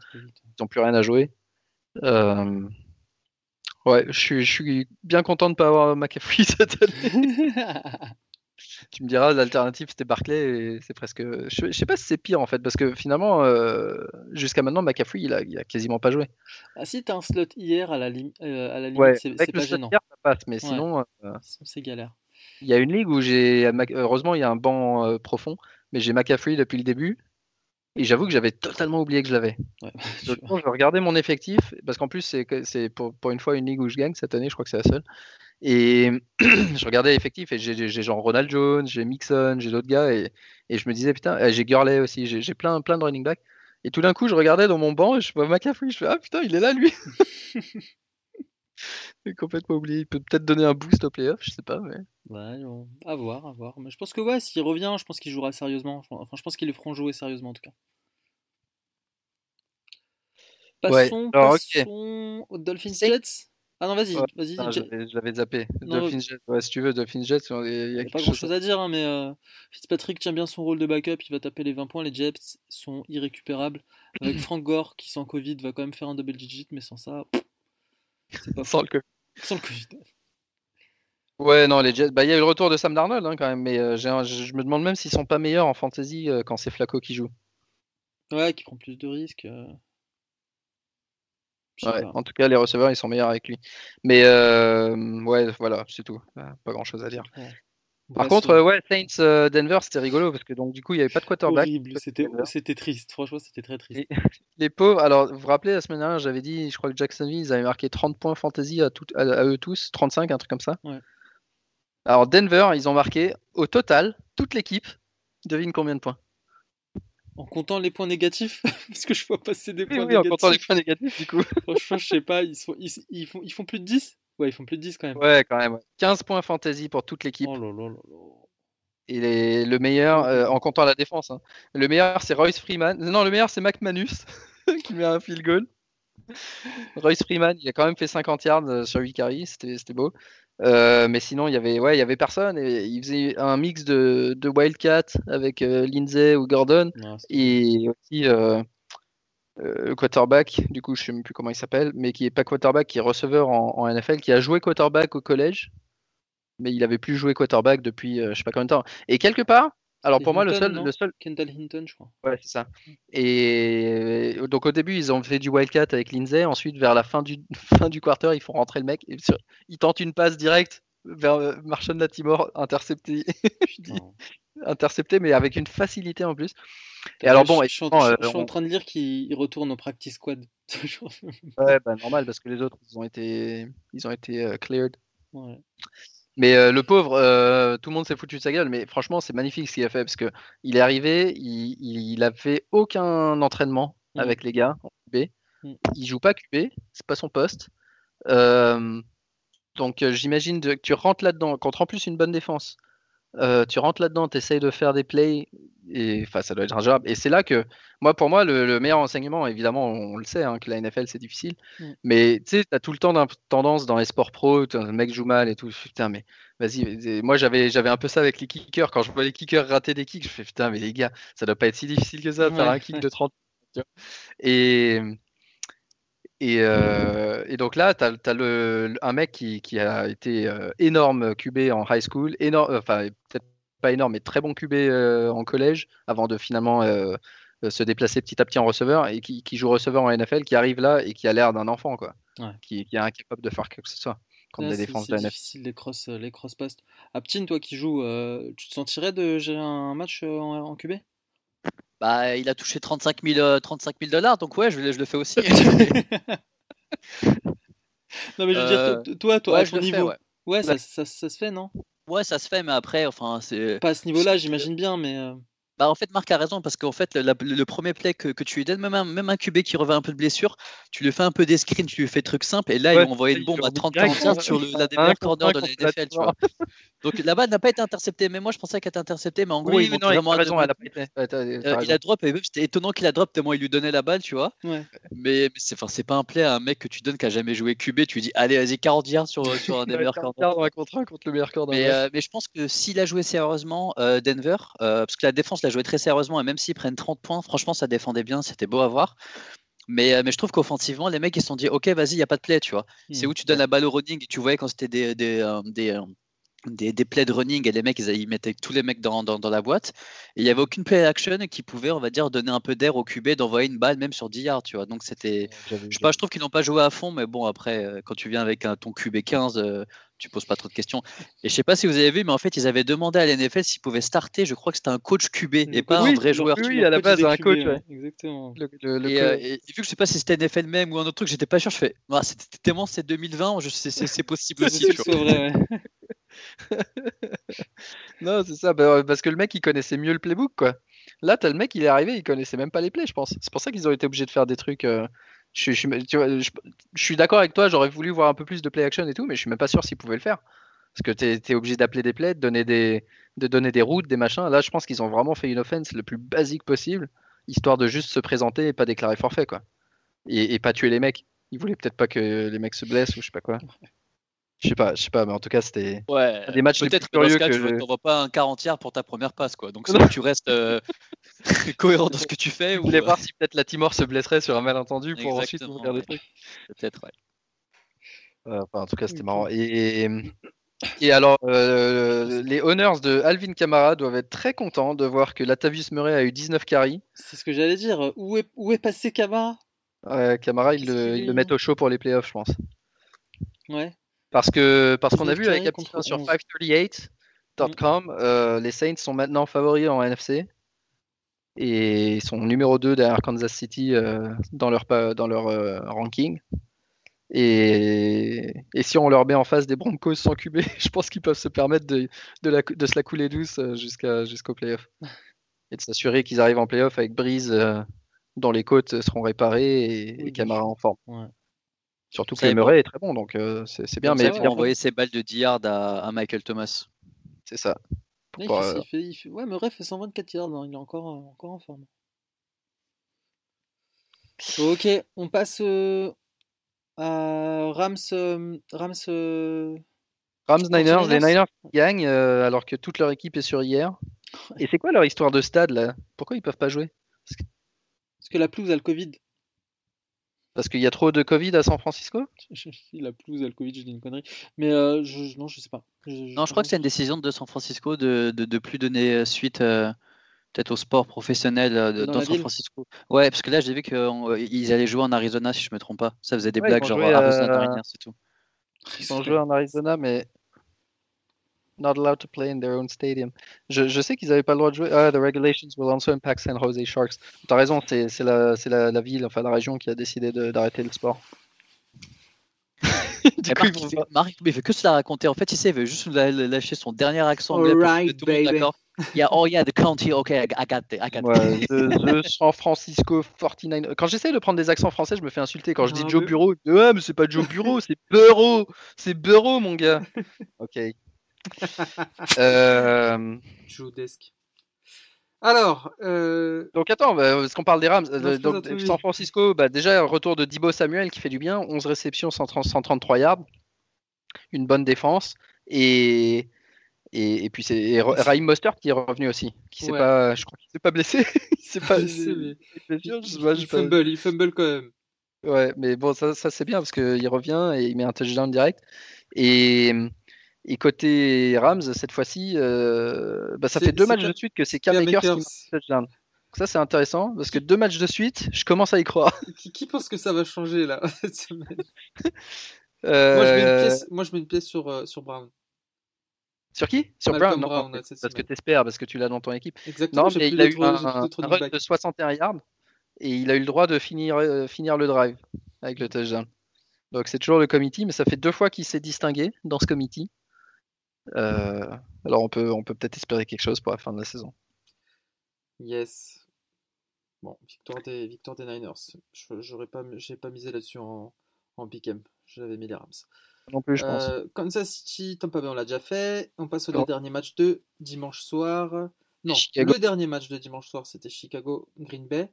n'ont plus rien à jouer. Euh, Ouais, je suis, je suis bien content de ne pas avoir McAfee [LAUGHS] cette année. [LAUGHS] Tu me diras, l'alternative c'était Barclay et c'est presque. Je, je sais pas si c'est pire en fait, parce que finalement, euh, jusqu'à maintenant, McAfee il a, il a quasiment pas joué. ah si t'as un slot hier à la, lim- euh, à la limite, Ouais, c'est avec c'est le pas gênant. hier, ça passe, mais sinon, euh, Sinon, C'est galère. Il y a une ligue où j'ai. Heureusement, il y a un banc euh, profond, mais j'ai McAfee depuis le début. Et j'avoue que j'avais totalement oublié que je l'avais. Ouais. [LAUGHS] Je regardais mon effectif, parce qu'en plus, c'est pour, pour une fois une ligue où je gagne cette année, je crois que c'est la seule. Et [CLEARS THROAT] je regardais l'effectif et j'ai genre Ronald Jones, j'ai Mixon, j'ai d'autres gars, et, et je me disais, putain, j'ai Gurley aussi, j'ai j'ai plein, plein de running back. Et tout d'un coup, je regardais dans mon banc et je vois McCaffrey, je fais, ah putain, il est là lui! [LAUGHS] J'ai complètement oublié. Il peut peut-être donner un boost au playoff, je sais pas, mais. Ouais, on- à voir, à voir. Mais je pense que ouais, s'il revient, je pense qu'il jouera sérieusement. Enfin, je pense qu'ils le feront jouer sérieusement en tout cas. Ouais, Passons, alors, ok. passons aux Dolphins Jets. Ah non, vas-y, Ouais, vas-y. J'avais- je l'avais zappé. Non, Dolphins Jets, ouais, si tu veux, Dolphins Jets, il y a, y a pas chose. grand chose à dire, hein, mais euh, Fitzpatrick tient bien son rôle de backup, il va taper les 20 points. Les Jets sont irrécupérables. Avec [LAUGHS] Frank Gore qui, sans Covid, va quand même faire un double digit, mais sans ça, pff, pas [LAUGHS] Sans le co- Sans le Covid. Ouais, non, les Jets, bah, il y a eu le retour de Sam Darnold hein, quand même, mais euh, un- je me demande même s'ils sont pas meilleurs en fantasy euh, quand c'est Flacco qui joue. Ouais, qui prend plus de risques. euh, Ouais, en tout cas, les receveurs, ils sont meilleurs avec lui. Mais ouais, voilà, c'est tout. Pas grand chose à dire. Ouais. Par contre, euh, ouais, Saints euh, Denver, c'était rigolo parce que donc du coup, il n'y avait pas de quarterback. c'était triste. Franchement, c'était très triste. Et- [LAUGHS] Les pauvres, alors vous vous rappelez, la semaine dernière, j'avais dit, je crois que Jacksonville, ils avaient marqué 30 points fantasy à, tout- à, à eux tous, 35, un truc comme ça. Ouais. Alors Denver, ils ont marqué au total, toute l'équipe, devine combien de points? En comptant les points négatifs, [LAUGHS] parce que je vois passer des Oui, points oui, en négatifs. comptant les points négatifs, du coup. Franchement, je sais pas, ils, sont, ils, ils font, ils font plus de 10 Ouais, ils font plus de 10 quand même. Ouais, quand même. ouais. 15 points fantasy pour toute l'équipe. Oh là là là le meilleur, euh, en comptant la défense, hein. le meilleur c'est Royce Freeman. Non, le meilleur c'est McManus [LAUGHS] qui met un field goal. Royce Freeman, il a quand même fait 50 yards euh, sur 8 carries, c'était beau. Euh, mais sinon, il y avait, ouais, il y avait personne. Et il faisait un mix de, de Wildcat avec euh, Lindsay ou Gordon et aussi euh, le quarterback. Du coup, je sais même plus comment il s'appelle, mais qui est pas quarterback, qui est receveur en, en NFL, qui a joué quarterback au collège, mais il avait plus joué quarterback depuis euh, je sais pas combien de temps. Et quelque part, alors pour moi, le seul, le seul, Kendall Hinton, je crois. Ouais, c'est ça. Et euh, donc au début, ils ont fait du Wildcat avec Lindsay. Ensuite, vers la fin du, [LAUGHS] fin du quarter, ils font rentrer le mec. Et sur- ils tentent une passe directe vers euh, Marshall Latimore, intercepté, [LAUGHS] intercepté, mais avec une facilité en plus. Putain, alors bon, je, suis en- euh, train de lire qu'il il retourne au practice squad. [LAUGHS] Ouais, bah, normal, parce que les autres, ils ont été, ils ont été euh, cleared. Ouais. Mais euh, le pauvre, euh, tout le monde s'est foutu de sa gueule. Mais franchement, c'est magnifique ce qu'il a fait parce que il est arrivé, il, il a fait aucun entraînement Mm. avec les gars en QB. Mm. Il joue pas QB, c'est pas son poste. Euh, donc j'imagine que tu rentres là-dedans, contre en plus une bonne défense. Euh, tu rentres là-dedans, tu essayes de faire des plays, et enfin ça doit être ingérable. Et c'est là que, moi pour moi, le, le meilleur enseignement, évidemment, on le sait, hein, que la NFL c'est difficile, Mm. mais tu sais, tu as tout le temps tendance dans les sports pro, un mec joue mal et tout. Putain, mais vas-y, moi j'avais j'avais un peu ça avec les kickers. Quand je vois les kickers rater des kicks, je fais putain, mais les gars, ça doit pas être si difficile que ça de faire un kick de 30. tu vois. Et, Et, euh, et donc là, tu as, le, un mec qui, qui a été euh, énorme QB en high school, énorme, enfin peut-être pas énorme, mais très bon QB euh, en collège, avant de finalement euh, se déplacer petit à petit en receveur, et qui, qui, joue receveur en NFL, qui arrive là et qui a l'air d'un enfant, quoi, Ouais. qui, qui est incapable de faire quoi que ce soit contre des défenses de NFL. difficile les cross, les cross posts. Aptin, toi qui joues, euh, tu te sentirais de gérer un match euh, en, en QB Bah, il a touché 35 000, euh, 35 000 dollars, donc ouais, je, le- je le fais aussi. [LAUGHS] [LAUGHS] Non mais je veux Euh, dire, to- toi, toi, ouais, à je ton fais, niveau, ouais. ouais, ça, ça, ça se fait, non? Ouais, ça se fait, mais après, enfin, c'est. Pas à ce niveau-là, j'imagine bien, mais euh, Bah, en fait, Marc a raison, parce qu'en fait, le, la- le premier play que, que tu lui donnes, même un, même un QB qui revient un peu de blessure, tu lui fais un peu des screens, tu lui fais trucs simples, et là, Ouais, il une bombe à remet 30 direct 40 yards sur le, l'un des meilleurs corners de la NFL, tu vois. Donc la balle n'a pas été interceptée, mais moi je pensais qu'elle était interceptée, mais en gros, Oui, vont non, vraiment raison, elle a pas été. Euh, il a drop, et même c'était étonnant qu'il a drop tellement il lui donnait la balle, tu vois. ouais. Mais, mais c'est, pas un play à un mec que tu donnes qui a jamais joué QB, tu lui dis allez, vas-y, 40 yards sur, sur un [LAUGHS] des meilleurs 40 corners. contre un contre le meilleur corner. Mais, euh, mais je pense que s'il a joué sérieusement, euh, Denver, parce que la défense joué très sérieusement, et même s'ils prennent 30 points, franchement, ça défendait bien, c'était beau à voir. Mais, euh, mais je trouve qu'offensivement, les mecs ils se sont dit, ok, vas-y, il n'y a pas de play, tu vois. C'est Hmm. où tu donnes la balle au running, et tu voyais quand c'était des, des, euh, des, euh, des, des plays de running, et les mecs ils, ils mettaient tous les mecs dans, dans, dans la boîte. Et il n'y avait aucune play action qui pouvait, on va dire, donner un peu d'air au QB, d'envoyer une balle même sur 10 yards, tu vois. Donc c'était. Je sais pas, je trouve qu'ils n'ont pas joué à fond, mais bon, après, euh, quand tu viens avec un, ton QB 15, euh, tu poses pas trop de questions. Et je sais pas si vous avez vu, mais en fait, ils avaient demandé à l'NFL s'ils pouvaient starter. Je crois que c'était un coach QB et pas coach- un vrai joueur. oui, à la base, un QB, coach, ouais. Exactement. Le, le- le Et, co- euh, et- et vu que je sais pas si c'était NFL même ou un autre truc, j'étais pas sûr. Je fais, ah, c'était tellement c'est 2020, je sais, c'est c'est possible [LAUGHS] C'est aussi. possible tu que vois. ce soit vrai, ouais. [LAUGHS] Non, c'est ça, bah, parce que le mec il connaissait mieux le playbook quoi. Là, t'as le mec, il est arrivé, il connaissait même pas les plays, je pense. C'est pour ça qu'ils ont été obligés de faire des trucs. euh, Je, suis- tu d'accord avec toi, j'aurais voulu voir un peu plus de play action et tout, mais je suis même pas sûr s'ils pouvaient le faire. Parce que t'es es obligé d'appeler des plays, de donner des, de donner des routes, des machins. Là, je pense qu'ils ont vraiment fait une offense le plus basique possible, histoire de juste se présenter et pas déclarer forfait quoi. Et, et pas tuer les mecs. Ils voulaient peut-être pas que les mecs se blessent ou je sais pas quoi. [LAUGHS] Je sais pas, je sais pas, mais en tout cas, c'était. Ouais, Un des matchs les peut-être plus que curieux que tu je- n'envoies pas un 40 yards pour ta première passe, quoi. Donc, tu restes euh, [LAUGHS] cohérent dans ce que tu fais, Je ou voulais euh, voir si peut-être la Timor se blesserait sur un malentendu pour ensuite Exactement, ouvrir des trucs. peut-être, ouais. Euh, enfin, en tout cas, c'était marrant. Et, et, et alors, euh, les Honors de Alvin Kamara doivent être très contents de voir que Latavius Murray a eu 19 carries. C'est ce que j'allais dire. Où est, où est passé Kamara? Euh, Kamara, ils le, ils le mettent au chaud pour les playoffs, je pense. Ouais. Parce que parce qu'on a 19 vu avec carries un petit contre lien sur 11. 538.com, euh, les Saints sont maintenant favoris en NFC et ils sont numéro 2 derrière Kansas City euh, dans leur, dans leur euh, ranking. Et, et si on leur met en face des Broncos sans QB, [LAUGHS] je pense qu'ils peuvent se permettre de, de, la- de se la couler douce jusqu'à, jusqu'au playoff. [LAUGHS] Et de s'assurer qu'ils arrivent en playoff avec Breeze euh, dont les côtes seront réparées et, Oui, et Camara en forme. Ouais. Surtout que. Murray est très bon, donc euh, c'est, bien. Mais as ouais. envoyé ces balles de 10 yards à, à Michael Thomas. c'est ça. Ouais, il fait- euh, il fait- il fait- Ouais, Murray fait 124 yards, hein, il est encore, euh, encore en forme. Ok, on passe euh, à Rams. euh, Rams euh, Rams Niners, les 49ers. Niners gagnent euh, alors que toute leur équipe est sur hier. [LAUGHS] Et c'est quoi leur histoire de stade là? Pourquoi ils peuvent pas jouer? Parce que la pelouse a le Covid. Parce qu'il y a trop de Covid à San Francisco? [LAUGHS] La pelouse a le Covid, je dis une connerie. Mais euh, je, non, je sais pas. Non, je crois que c'est une décision de San Francisco de de, de plus donner suite euh, peut-être au sport professionnel euh, de- Dans San ville. Francisco. Ouais, parce que là, j'ai vu qu'ils allaient jouer en Arizona, si je me trompe pas. Ça faisait des Ouais, blagues genre Arizona euh, c'est tout. Ils ont joué en Arizona, mais not allowed to play in their own stadium. Je, je sais qu'ils n'avaient pas le droit de jouer. Ah, the regulations will also impact San Jose Sharks. T'as raison, c'est c'est la, c'est la, la ville, enfin la région qui a décidé de- d'arrêter le sport. [LAUGHS] du coup, Marc, il fait, Marc, il fait que se la raconter. En fait, il sait, il veut juste lâcher son dernier accent anglais tout monde baby. Yeah, oh yeah, the county, okay, I got it, I got it. Ouais, [LAUGHS] the, the San Francisco 49. Quand j'essaie de prendre des accents français, je me fais insulter. Quand je dis Ah, Joe mais- Bureau, il me dit, ouais, mais c'est pas Joe Bureau, c'est Bureau. C'est Bureau, mon gars. [LAUGHS] Ok. Euh, Joe Desk. Alors, euh, donc attends, bah, parce qu'on parle des Rams. Euh, donc. San Francisco, bah, déjà retour de Dibo Samuel qui fait du bien. 11 réceptions, 130 133 yards. Une bonne défense. Et, et, et puis c'est Raheem Mostert qui est revenu aussi. Qui s'est Ouais. pas, je crois qu'il s'est pas blessé. [LAUGHS] il s'est pas. mais il, pas- fumble, il fumble quand même. Ouais, mais bon, ça, ça c'est bien parce qu'il revient et il met un touchdown direct. Et, et côté Rams, cette fois-ci, euh, bah, ça fait deux matchs de suite que c'est Cam Akers qui touchdown. Ça, c'est intéressant parce que deux matchs de suite, je commence à y croire. [LAUGHS] Qui, qui pense que ça va changer là [LAUGHS] cette semaine? Euh, moi, je mets une pièce, moi je mets une pièce sur, euh, sur Brown. Sur qui? Sur Brown, non, Brown, parce- que semaine. t'espères, parce que tu l'as dans ton équipe. Exactement, Non, mais il a eu un, un run de 61 yards et il a eu le droit de finir, euh, finir le drive avec le touchdown. Donc c'est toujours le committee, mais ça fait deux fois qu'il s'est distingué dans ce committee. Euh, alors on peut on peut peut-être espérer quelque chose pour la fin de la saison. Yes. Bon, victoire des, victoire des Niners. Je- J'aurais pas, j'ai pas misé là-dessus en, en pick'em. J'avais mis les Rams. Non plus, je pense. Euh, Kansas City, Tampa Bay, on l'a déjà fait. On passe au Non. dernier match de dimanche soir. Non, Chicago. le dernier match de dimanche soir, c'était Chicago Green Bay.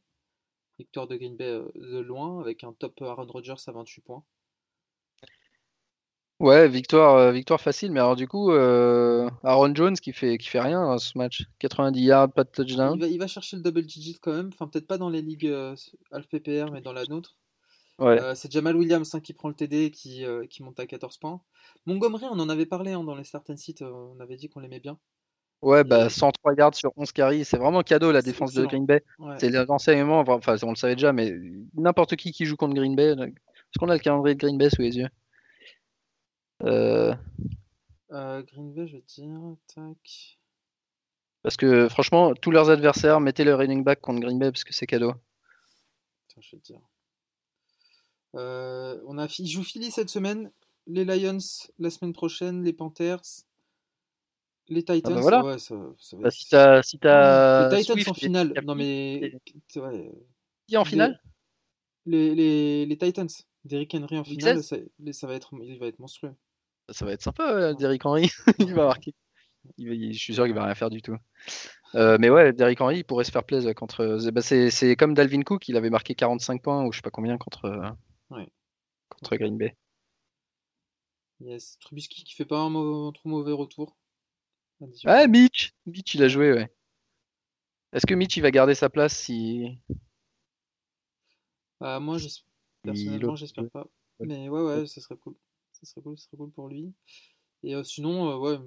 Victoire de Green Bay euh, de loin avec un top Aaron Rodgers à 28 points. Ouais, victoire euh, victoire facile, mais alors du coup euh, Aaron Jones qui fait qui fait rien dans ce match. 90 yards, pas de touchdown. Il va, il va chercher le double digit quand même. Enfin, peut-être pas dans les ligues euh, Half PPR, mais dans la nôtre. Ouais. Euh, c'est Jamal Williams hein, qui prend le TD et qui, qui monte à 14 points. Montgomery, on en avait parlé hein, dans les certaines sites. on avait dit qu'on l'aimait bien. Ouais, bah Et- 103 yards sur 11 carries, c'est vraiment cadeau la défense de. Green Bay. Ouais. C'est l'enseignement, enfin on le savait déjà, mais n'importe qui qui joue contre Green Bay, est-ce qu'on a le calendrier de Green Bay sous les yeux Euh, Euh, Green Bay, je vais dire. Tac. Parce que franchement, tous leurs adversaires, mettez le running back contre Green Bay parce que c'est cadeau. Attends, je vais te dire. Euh, on a, ils jouent Philly cette semaine, les Lions la semaine prochaine, les Panthers, les Titans. bah voilà. ouais, ça, ça va Bah, être- si t'as si t'as les Titans Swift en finale. Non mais ouais, Qui en finale? Les, les, les Titans, Derrick Henry en finale, 16? ça, les- ça va être, il va être monstrueux. Ça va être sympa, euh, Derrick Henry. [LAUGHS] il va marquer. Il va- il- je suis sûr qu'il va rien faire du tout. Euh, mais ouais, Derrick Henry, il pourrait se faire plaisir contre. bah, c'est comme Dalvin Cook, il avait marqué 45 points ou je sais pas combien contre, euh, Ouais. contre Green Bay. Yes, Trubisky qui fait pas un, mau- un trop mauvais retour. à 18 Ah. Mitch Mitch, il a joué, ouais. Est-ce que Mitch, il va garder sa place si. Ah, moi, personnellement, j'espère pas. Mais ouais, ouais, ça serait cool. Ça serait cool, ça serait cool pour lui. Et euh, sinon, euh, ouais,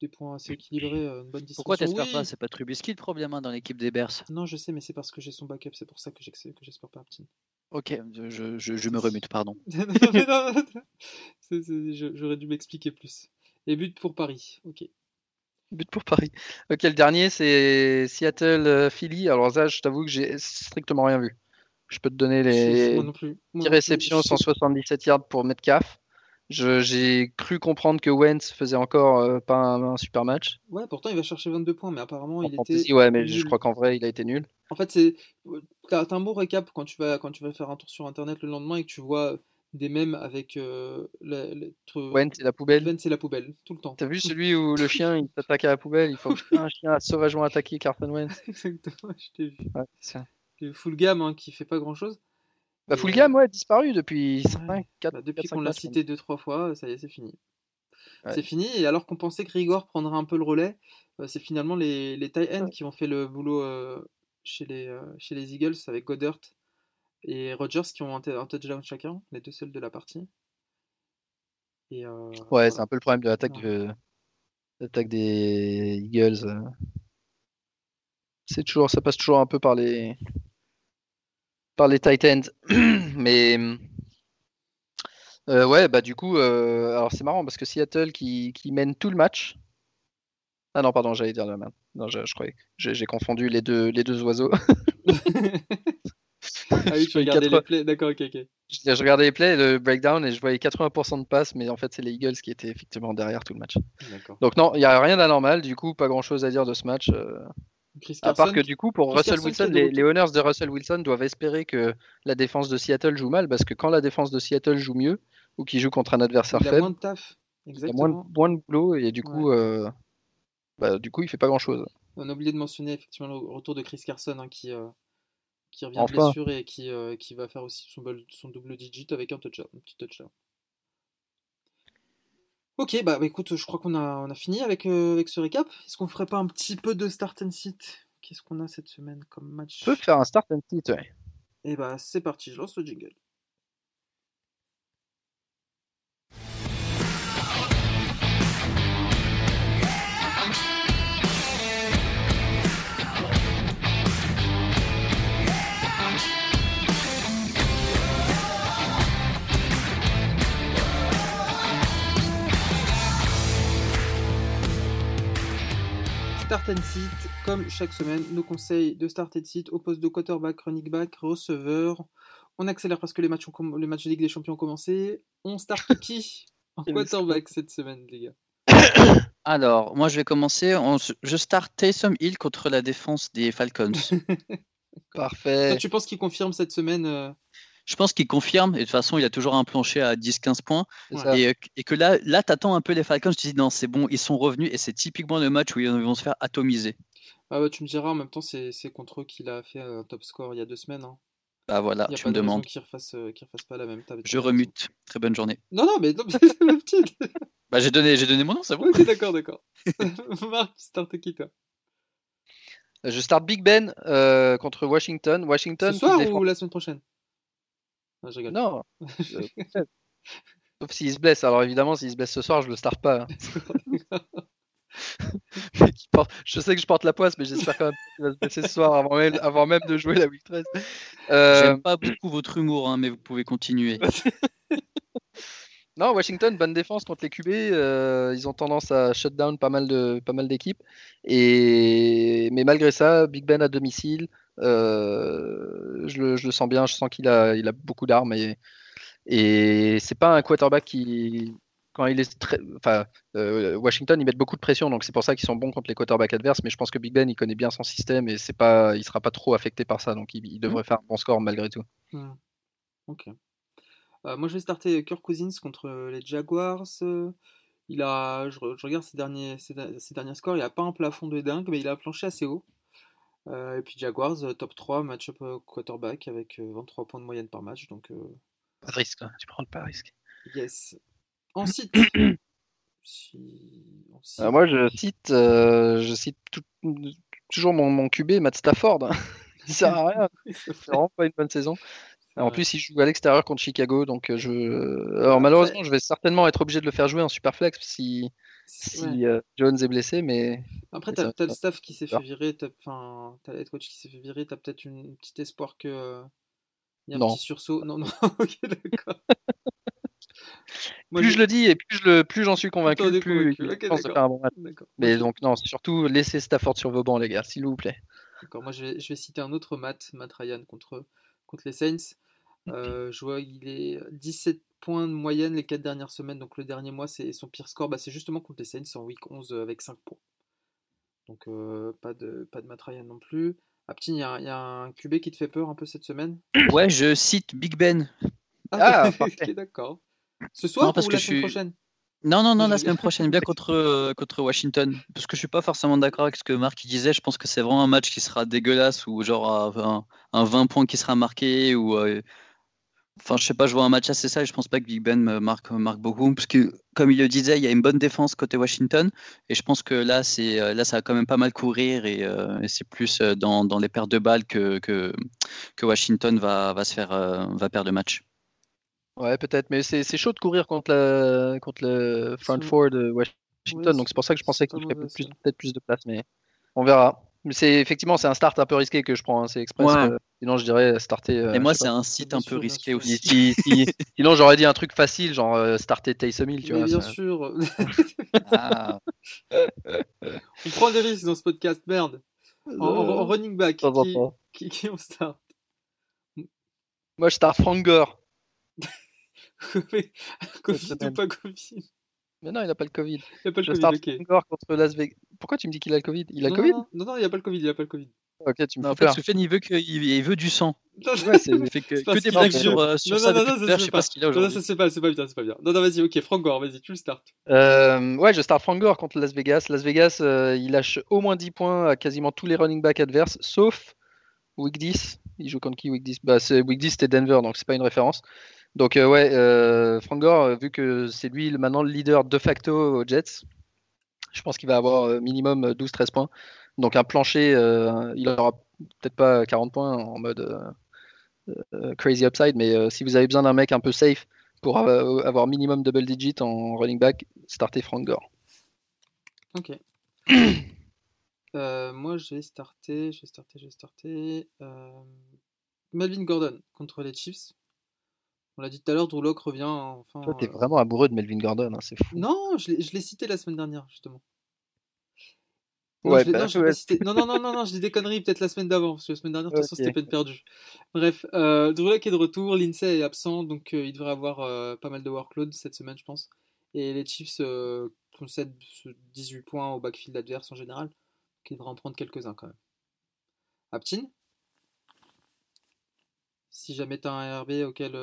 des points assez équilibrés, euh, une bonne distribution. Pourquoi t'espères Oui. pas? C'est pas Trubisky le problème hein, dans l'équipe des Bears. Non, je sais, mais c'est parce que j'ai son backup, c'est pour ça que j'espère pas petit. Ok, je, je- je- je me remute, pardon. [LAUGHS] J'aurais dû m'expliquer plus. Et but pour Paris, ok. But pour Paris. Ok, le dernier, c'est Seattle-Philly. Alors, ça, je t'avoue que j'ai strictement rien vu. Je peux te donner les Moi non plus. Moi 10 non plus. réceptions, Je sais- 177 yards pour Metcalf. J'ai cru comprendre que Wentz faisait encore euh, pas un, un super match. Ouais, pourtant il va chercher 22 points, mais apparemment En il fantasy, était. ouais, mais je crois qu'en vrai, il a été nul. En fait, c'est. T'as t'as un bon récap quand tu vas quand tu vas faire un tour sur internet le lendemain et que tu vois des mèmes avec euh, la- la- tr- Wentz et la poubelle. Vance et la poubelle tout le temps. T'as vu [LAUGHS] celui où le chien il s'attaque à la poubelle Il faut [LAUGHS] que un chien a sauvagement attaqué Carson Wentz. Exactement, je t'ai vu. Ouais, c'est Full Gamme hein, qui fait pas grand chose. Bah, Fulgham, ouais, disparu depuis 5, 4, Bah, depuis qu'on l'a cité deux trois fois, ça y est, c'est fini. Ouais. C'est fini. Et alors qu'on pensait que Rigor prendrait un peu le relais, euh, c'est finalement les, les ends qui ont fait le boulot euh, chez, les, euh, chez les Eagles avec Goddard et Rogers qui ont un, touchdown chacun, les deux seuls de la partie. Et, euh, Ouais, voilà. c'est un peu le problème de l'attaque Ouais. de- l'attaque des Eagles. C'est toujours, ça passe toujours un peu par les par les Titans. [CLEARS THROAT] Mais euh, ouais, bah du coup, euh, alors c'est marrant parce que Seattle qui, qui mène tout le match. Ah non, pardon, j'allais dire la même. Non, je, je croyais. J'ai j'ai confondu les deux les deux oiseaux. [LAUGHS] ah oui, tu Je regardais les 80 plays. D'accord, ok, ok. Je je regardais les plays, le breakdown, et je voyais 80% de passes, mais en fait, c'est les Eagles qui étaient effectivement derrière tout le match. Donc, non, il n'y a rien d'anormal, du coup, pas grand chose à dire de ce match. euh, Chris à part que, du coup, pour Chris Russell Carson qui Wilson, les, les owners de Russell Wilson doivent espérer que la défense de Seattle joue mal, parce que quand la défense de Seattle joue mieux, ou qu'il joue contre un adversaire il a faible, moins de taf. il y a Exactement. moins de, moins de boulot, et du coup, euh, bah, du coup, il fait pas grand chose. On a oublié de mentionner effectivement le retour de Chris Carson hein, qui, euh, qui revient Enfin. de blessure et qui, euh, qui va faire aussi son double digit avec un touchdown, un petit touchdown. Ok, bah, bah, écoute, je crois qu'on a, on a fini avec, euh, avec ce récap. Est-ce qu'on ferait pas un petit peu de start and sit? Qu'est-ce qu'on a cette semaine comme match? On peut faire un start and sit, ouais. Et bah c'est parti, je lance le jingle. Start and Sit, comme chaque semaine, nos conseils de Start and Sit au poste de quarterback, running back, receveur. On accélère parce que les matchs, ont les matchs de Ligue des Champions ont commencé. On start [LAUGHS] qui en quarterback cette semaine, les gars? [COUGHS] Alors, moi je vais commencer. Je start Taysom Hill contre la défense des Falcons. [LAUGHS] Parfait. tu penses qu'il confirme cette semaine euh, je pense qu'il confirme. Et de toute façon, il a toujours un plancher à 10-15 points. Et, que là, là tu attends un peu les Falcons. Tu te dis, non, c'est bon, ils sont revenus. Et c'est typiquement le match où ils vont se faire atomiser. Ah ouais, tu me diras, en même temps, c'est contre eux qu'il a fait un top score il y a deux semaines. Hein. Bah voilà, tu me demandes. Qu'il refasse, euh, refasse pas la même table. Je remute. Très bonne journée. Non, non, mais, [LAUGHS] non, Bah j'ai donné, j'ai donné mon nom, c'est bon. Ok, d'accord, d'accord. [LAUGHS] Marc, start qui toi? Je start Big Ben euh, contre Washington. Washington. Ce soir ou la semaine prochaine? Non, je rigole. Non. [LAUGHS] Sauf s'il se blesse. Alors évidemment, s'il se blesse ce soir, je le start pas. Hein. [LAUGHS] je sais que je porte la poisse, mais j'espère quand même qu'il va se blesser ce soir avant même, avant même de jouer la week 13. Euh... J'aime pas beaucoup votre humour, hein, mais vous pouvez continuer. [LAUGHS] non, Washington, bonne défense contre les QB. Euh, ils ont tendance à shut down pas mal de pas mal d'équipes. Et mais malgré ça, Big Ben à domicile. Euh, je, le, sens bien, je sens qu'il a, il a beaucoup d'armes et, et c'est pas un quarterback qui, quand il est très, enfin, euh, Washington, ils mettent beaucoup de pression, donc c'est pour ça qu'ils sont bons contre les quarterbacks adverses. Mais je pense que Big Ben, il connaît bien son système et c'est pas, il sera pas trop affecté par ça, donc il, devrait faire un bon score malgré tout. Hmm. Ok. Euh, moi, je vais starter Kirk Cousins contre les Jaguars. Il a, je, regarde ses derniers, ses, derniers scores, il a pas un plafond de dingue, mais il a un plancher assez haut. Euh, et puis Jaguars, euh, top 3, match-up euh, quarterback avec 23 points de moyenne par match. Donc, Pas de risque, hein. tu prends pas de risque. Yes. [CLEARS THROAT] Ensuite, moi je cite, je cite toujours mon, mon QB, Matt Stafford. Hein. [LAUGHS] il sert à rien. [LAUGHS] c'est vraiment pas une bonne saison. En plus, il joue à l'extérieur contre Chicago, donc je. Alors, malheureusement, je vais certainement être obligé de le faire jouer en Superflex si si euh, Jones est blessé, mais. Après, t'as as le staff qui s'est fait virer, t'as le head coach qui s'est fait virer, t'as peut-être une petite espoir que. Euh, y a un petit sursaut. Non, non, [LAUGHS] ok, d'accord. [LAUGHS] plus je... le dis et plus je le, plus j'en suis convaincu, plus je pense faire un bon match. Mais donc non, surtout laissez Stafford sur vos bancs, les gars, s'il vous plaît. D'accord, moi je vais, je vais, citer un autre Matt, Matt Ryan contre, contre les Saints. Euh, je vois il est 17 points de moyenne les 4 dernières semaines. Donc le dernier mois, c'est son pire score. Bah, c'est justement contre les Saints en week 11 euh, avec 5 points. Donc euh, pas de, pas de Matrayan non plus. Aptin, il y, a, y a un QB qui te fait peur un peu cette semaine? Ouais, je cite Big Ben. Ah, ah [LAUGHS] ok, d'accord. Ce soir ou la semaine prochaine? Non, non, non, la semaine prochaine, bien contre, contre Washington. Parce que je suis pas forcément d'accord avec ce que Marc disait. Je pense que c'est vraiment un match qui sera dégueulasse ou genre un, un 20 points qui sera marqué ou Enfin, je sais pas, je vois un match assez ça et je pense pas que Big Ben me marque, marque beaucoup parce que, comme il le disait, il y a une bonne défense côté Washington et je pense que là, c'est là, ça va quand même pas mal courir et, euh, c'est plus euh, dans, dans, les pertes de balles que, que, que Washington va, va se faire euh, va perdre le match. Ouais, peut-être, mais c'est chaud de courir contre, la, contre le front four de Washington, donc c'est pour ça que je pensais qu'il ferait peut-être plus de place, mais on verra c'est effectivement c'est un start un peu risqué que je prends, hein, c'est express. Euh, sinon je dirais starter. Euh, et moi c'est un site un peu risqué aussi. [LAUGHS] sinon j'aurais dit un truc facile, genre euh, starter Taysom Hill, tu vois. Bien sûr. Ah. [LAUGHS] on prend des risques dans ce podcast, merde. En, running back, qui, qui, on start? Moi je start Frank Gore. Covid ou pas Covid mais non, il n'a pas le Covid. Il n'a pas le Covid, ok. contre Las Vegas. Pourquoi tu me dis qu'il a le Covid? Il a le Covid? non, non, il n'a pas le Covid, il n'a pas le Covid. Ok, tu me non, en fait, Soufiane, il veut, que, il, veut du sang. [LAUGHS] ouais, c'est fait que, que des blagues sur, euh, sur non, ça. Non, non, non, je sais pas ce qu'il a aujourd'hui. Non, ça c'est pas, c'est pas bien, c'est pas bien. Non, non, vas-y, ok, Frank Gore, vas-y, tu le start. Euh, ouais, je start Frank Gore contre Las Vegas. Las Vegas, euh, il lâche au moins 10 points à quasiment tous les running backs adverses, sauf Week 10. Il joue contre qui Week 10 bah, Week 10, c'était Denver, donc c'est pas une référence. Donc euh, ouais, euh, Frank Gore, euh, vu que c'est lui maintenant le leader de facto aux Jets, je pense qu'il va avoir minimum 12-13 points. Donc un plancher, il aura peut-être pas 40 points en mode crazy upside, mais si vous avez besoin d'un mec un peu safe pour avoir minimum double digit en running back, startez Frank Gore. Ok. [COUGHS] moi, je vais starter, je vais starter, je vais starter. Melvin Gordon contre les Chiefs. On l'a dit tout à l'heure, Drew Locke revient. Enfin, Toi, t'es euh, vraiment amoureux de Melvin Gordon, hein, c'est fou. Non, je l'ai cité la semaine dernière, justement. Non, Ouais, je bah, non, je ouais. cité. non, non, non, non, non, je dis des conneries, peut-être la semaine d'avant, parce que la semaine dernière, de toute façon, c'était peine perdue. Bref, euh, Drew est de retour, Lindsay est absent, donc euh, il devrait avoir euh, pas mal de workload cette semaine, je pense. Et les Chiefs concèdent ce 18 points au backfield adverse en général, donc il devrait en prendre quelques-uns quand même. Aptin? Si jamais t'as un RB auquel.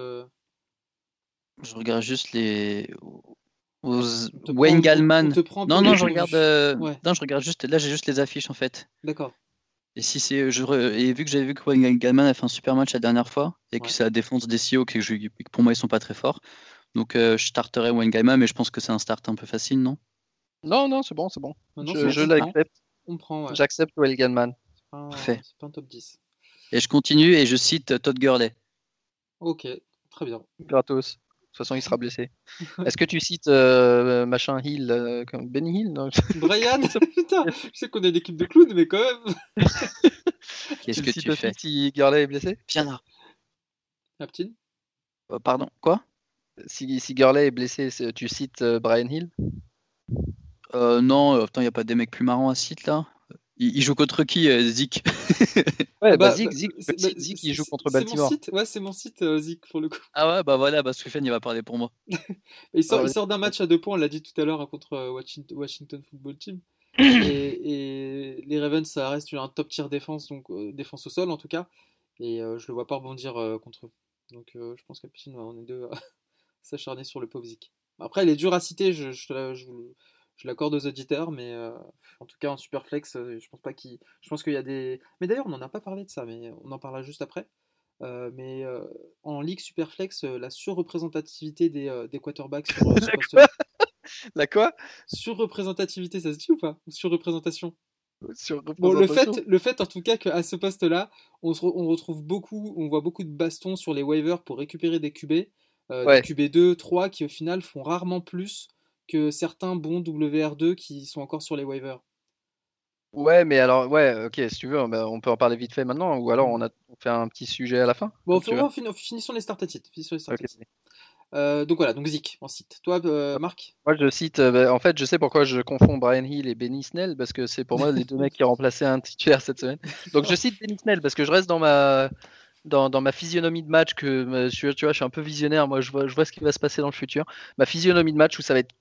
Je regarde juste les. aux- on te Wayne prend- Gallman. Non, non, je regarde. euh, Ouais. Non, je regarde juste. Là, j'ai juste les affiches en fait. D'accord. Et si c'est, je re- et vu que j'avais vu que Wayne Gallman a fait un super match la dernière fois et que Ouais. c'est la défense des CEO que, je- que pour moi ils sont pas très forts, donc euh, je starterai Wayne Gallman, mais je pense que c'est un start un peu facile, non? Non, non, c'est bon, c'est bon. Maintenant, je l'accepte. On prend, ouais. J'accepte pas un- Parfait. c'est pas un top 10. Et je continue et je cite Todd Gurley. Ok, très bien. Gratos. De toute façon, il sera blessé. [LAUGHS] Est-ce que tu cites euh, machin Hill, euh, comme Benny Hill non [LAUGHS] Brian, [LAUGHS] putain, je sais qu'on est une équipe de clowns, mais quand même. Qu'est-ce que tu fais si Gurley est blessé? Viens là. Aptin Euh, pardon, quoi? Si, si Gurley est blessé, tu cites euh, Brian Hill? Euh, Non, il n'y a pas des mecs plus marrants à cite là il, il joue contre qui, euh, Zik? [LAUGHS] Ouais, bah, Bah, Zeke, bah, bah, Zeke, il joue contre c'est mon Baltimore. site, Ouais, c'est mon site, euh, Zik, pour le coup. Ah ouais, bah voilà, bah Swift il va parler pour moi. [LAUGHS] Il sort, Ah sort d'un match à deux points, on l'a dit tout à l'heure, hein, contre euh, Washington, Washington Football Team. [CLEARS THROAT] et, et les Ravens, ça reste un top tier défense, donc euh, défense au sol en tout cas. Et euh, je le vois pas rebondir euh, contre eux. Donc euh, je pense qu'Aptin, on est deux à [LAUGHS] s'acharner sur le pauvre Zik. Après, il est dur à citer, je, je, te la- je, l'accorde aux auditeurs, mais euh, en tout cas en Superflex, euh, je pense pas qu'il. Je pense qu'il y a des. Mais d'ailleurs, on n'en a pas parlé de ça, mais on en parlera juste après. Euh, mais euh, en Ligue Superflex, la surreprésentativité des, des quarterbacks sur [LAUGHS] ce poste-là. La quoi? Surreprésentativité, ça se dit ou pas? Surreprésentation? Sur Bon, le fait, le fait en tout cas qu'à ce poste-là, on, se re- on retrouve beaucoup, on voit beaucoup de bastons sur les waivers pour récupérer des QB, euh, Ouais. des QB 2, 3 qui au final font rarement plus que certains bons WR2 qui sont encore sur les waivers. Ouais, mais alors, ouais, ok, si tu veux, bah, on peut en parler vite fait maintenant, ou alors on, a, on fait un petit sujet à la fin. Bon, veux. fin- fin- finissons les start titres. Finissons les start Ok. titres. Euh, donc voilà, donc Zik en site. Toi, euh, Marc? Moi, je cite, euh, bah, en fait, je sais pourquoi je confonds Brian Hill et Benny Snell, parce que c'est pour moi les deux [LAUGHS] mecs qui remplaçaient un titulaire cette semaine. Donc je cite Benny Snell, parce que je reste dans ma, dans, dans ma physionomie de match, que euh, tu vois, je suis un peu visionnaire, moi je vois, je vois ce qui va se passer dans le futur. Ma physionomie de match où ça va être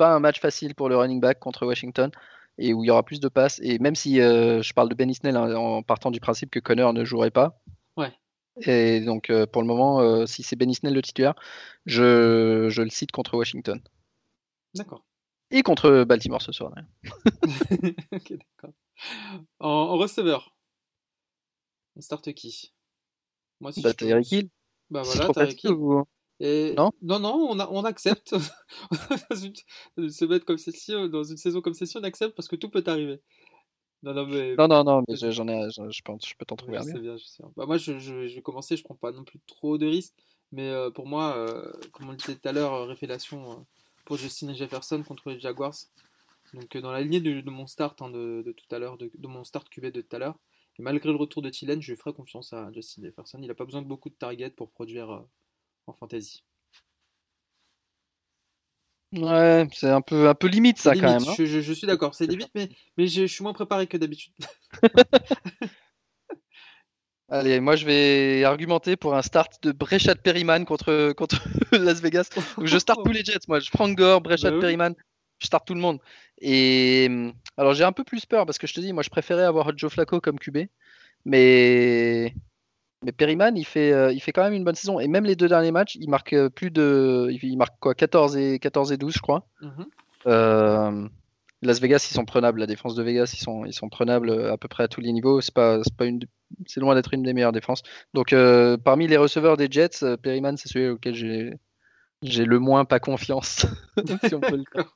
pas un match facile pour le running back contre Washington, et où il y aura plus de passes, et même si euh, je parle de Benny Snell hein, en partant du principe que Connor ne jouerait pas. Ouais. Et donc euh, pour le moment, euh, si c'est Benny Snell le titulaire, je, je le cite contre Washington. D'accord. Et contre Baltimore ce soir. d'ailleurs. [LAUGHS] ok, d'accord. En, en receveur, on start qui? Moi, si Bah, je peux- Tyreek Hill. Bah C'est voilà, trop Tyreek facile Hill. ou- Et... Non non, non, on, a- on accepte. [LAUGHS] Dans une, une semaine comme celle-ci, euh, dans une saison comme celle-ci, on accepte parce que tout peut arriver. Non, non, mais. Non, non, non, mais je- j'en ai, je, pense, je peux t'en trouver sais bien. je sais. Bah, moi, je, je- je vais commencer, je prends pas non plus trop de risques. Mais euh, pour moi, euh, comme on le disait tout à l'heure, euh, révélation pour Justin Jefferson contre les Jaguars. Donc, dans la lignée de, de mon start hein, de, de tout à l'heure, de, de mon start QB de tout à l'heure. Et malgré le retour de Thielen, je lui ferai confiance à Justin Jefferson. Il n'a pas besoin de beaucoup de targets pour produire en fantasy. Ouais, c'est un peu, un peu limite ça quand même. hein. je, je- je suis d'accord, c'est limite, mais, mais je, je suis moins préparé que d'habitude. [LAUGHS] Allez, moi je vais argumenter pour un start de Brechat Perryman contre, contre [LAUGHS] Las Vegas. Donc, je starte tous les Jets, moi. Je prends Gore, Brechat Bah oui. Perryman, je starte tout le monde. Et alors j'ai un peu plus peur parce que je te dis, moi je préférais avoir Joe Flacco comme QB, mais mais Perryman il fait euh, il fait quand même une bonne saison et même les deux derniers matchs, il marque euh, plus de il marque quoi 14 et 14 et 12 je crois. Mhm. Euh, Las Vegas, ils sont prenables. La défense de Vegas, ils sont, ils sont prenables à peu près à tous les niveaux. C'est pas, c'est pas une, c'est loin d'être une des meilleures défenses. Donc, euh, parmi les receveurs des Jets, Perryman, c'est celui auquel j'ai, j'ai le moins pas confiance. [LAUGHS] si on peut le dire.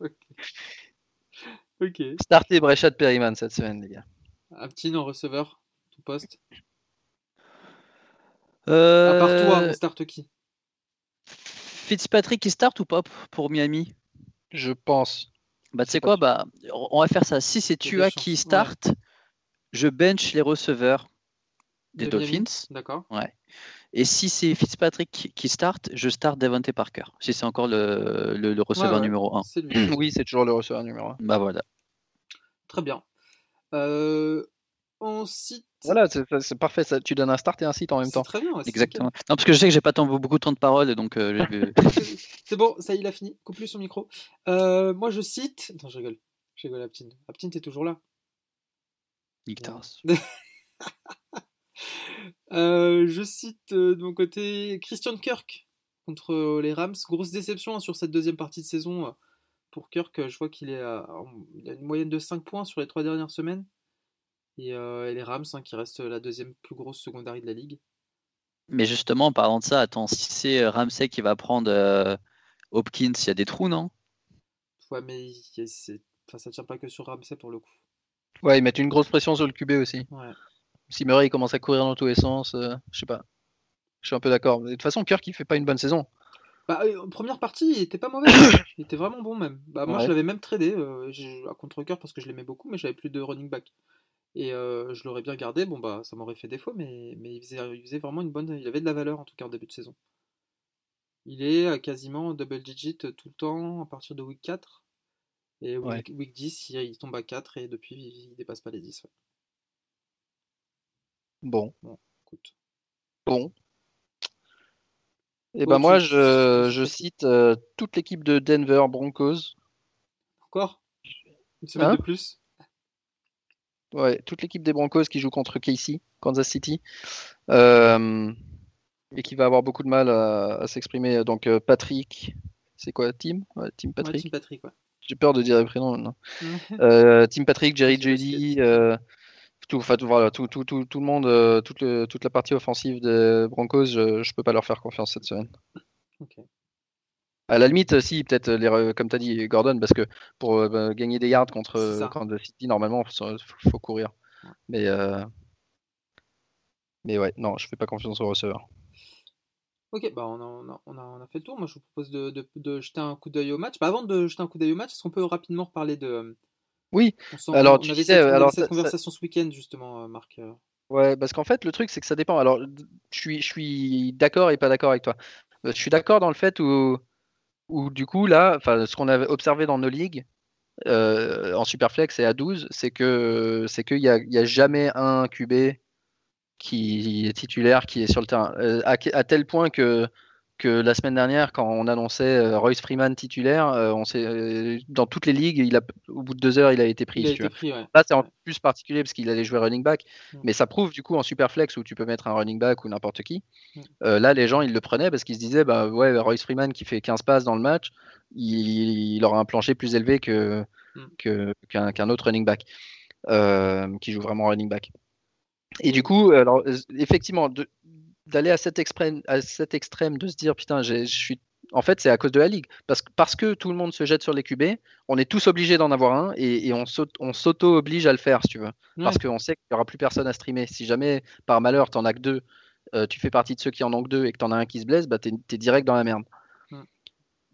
[LAUGHS] Brechat Perryman cette semaine, les gars. Un petit en receveur, ton poste? Euh, À part toi, on start qui Fitzpatrick qui start ou pas pour Miami? Je pense. Bah tu sais quoi, bah on va faire ça. Si c'est Il Tua qui start, je bench les receveurs des De Dolphins. D'accord. Et si c'est Fitzpatrick qui- start, je start Devante Parker. Si c'est encore le, le- le receveur Ouais, ouais, numéro 1. C'est lui. [LAUGHS] Oui, c'est toujours le receveur numéro 1. Bah voilà. Très bien. Euh, on cite. Voilà, c'est parfait. Ça, tu donnes un start et un site en même temps. très bien. Exactement. Non, parce que je sais que j'ai pas tant, beaucoup de temps de parole, donc euh. [LAUGHS] C'est bon, ça y est, il a fini. Coupe plus son micro. Euh, moi, je cite. Non, je rigole. Je rigole, Aptine. Aptine, t'es toujours là. Nick Taras. [LAUGHS] Euh, je cite de mon côté Christian Kirk contre les Rams. Grosse déception hein, sur cette deuxième partie de saison. Pour Kirk, je vois qu'il est à, il a une moyenne de 5 points sur les trois dernières semaines. Et, euh, et les Rams, hein, qui reste la deuxième plus grosse secondary de la ligue. Mais justement, en parlant de ça, attends, si c'est euh, Ramsey qui va prendre euh, Hopkins, il y a des trous, non? Ouais, mais enfin, ça tient pas que sur Ramsey pour le coup. Ouais, ils mettent une grosse pression sur le QB aussi. Ouais. Si Murray il commence à courir dans tous les sens, euh, je sais pas. Je suis un peu d'accord. Mais De toute façon, Kirk il fait pas une bonne saison. Bah, euh, en première partie, il était pas mauvais. hein. il était vraiment bon même. Bah, moi, Ouais. je l'avais même tradé euh, à contre-cœur parce que je l'aimais beaucoup, mais j'avais plus de running back. Et euh, je l'aurais bien gardé. Bon, bah, ça m'aurait fait défaut, mais, mais il, faisait, il faisait vraiment une bonne. Il avait de la valeur en tout cas en début de saison. Il est à quasiment double digit tout le temps à partir de week 4. Et Ouais. week, week 10, il, il tombe à 4 et depuis, il dépasse pas les 10. ouais. Bon, Écoute. bon. Et Toi, ben moi, je, [LAUGHS] je cite euh, toute l'équipe de Denver Broncos. Encore? Une semaine Hein? de plus? Ouais, toute l'équipe des Broncos qui joue contre Casey, Kansas City, euh, et qui va avoir beaucoup de mal à, à s'exprimer. Donc euh, Patrick, c'est quoi, Tim? Ouais, Tim Ouais, Patrick. Tim Patrick. J'ai peur de dire les prénoms maintenant. [LAUGHS] Euh, Tim Patrick, Jerry Judy, euh, tout, enfin, tout, voilà, tout, tout, tout, tout le monde, toute, le- toute la partie offensive des Broncos, je, je peux pas leur faire confiance cette semaine. À la limite, si, peut-être, les re- comme tu as dit, Gordon, parce que pour euh, bah, gagner des yards contre euh, Kansas City, normalement, il faut, faut courir. Mais, euh, mais ouais, non, je fais pas confiance aux receveurs. Ok, bah on a, on a, on a, on a fait le tour. Moi, je vous propose de, de, de jeter un coup d'œil au match. Bah, avant de jeter un coup d'œil au match, est-ce qu'on peut rapidement reparler de. Oui, Alors, tu avait disais, cette, on avait alors, cette ça- conversation ce week-end, justement, euh, Marc. euh. Ouais, parce qu'en fait, le truc, c'est que ça dépend. Alors, je suis, je suis d'accord et pas d'accord avec toi. Euh, Je suis d'accord dans le fait où, où du coup, là, ce qu'on avait observé dans nos ligues, euh, en Superflex et à 12, c'est que c'est qu'il n'y a, a jamais un QB qui est titulaire, qui est sur le terrain. Euh, à tel point que, que la semaine dernière, quand on annonçait euh, Royce Freeman titulaire, euh, on s'est, euh, dans toutes les ligues, il a, au bout de deux heures, il a été pris. Si été ouais. Là, c'est en plus particulier parce qu'il allait jouer running back. Mm. Mais ça prouve du coup en Superflex où tu peux mettre un running back ou n'importe qui. Mm. Euh, là, les gens, ils le prenaient parce qu'ils se disaient, bah ouais, Royce Freeman qui fait 15 passes dans le match, il, il aura un plancher plus élevé que, Mm. que- qu'un, qu'un autre running back euh, qui joue vraiment running back. Et du coup, alors, effectivement, de- d'aller à cet extrême, à cet extrême de se dire, putain, je suis. En fait, c'est à cause de la ligue. Parce, que- parce que tout le monde se jette sur les QB, on est tous obligés d'en avoir un et, et on s'auto- on s'auto-oblige à le faire, si tu veux. Parce qu'on sait qu'il n'y aura plus personne à streamer. Si jamais, par malheur, tu n'en as que deux, euh, tu fais partie de ceux qui en ont que deux et que tu en as un qui se blesse, bah, tu es, direct dans la merde.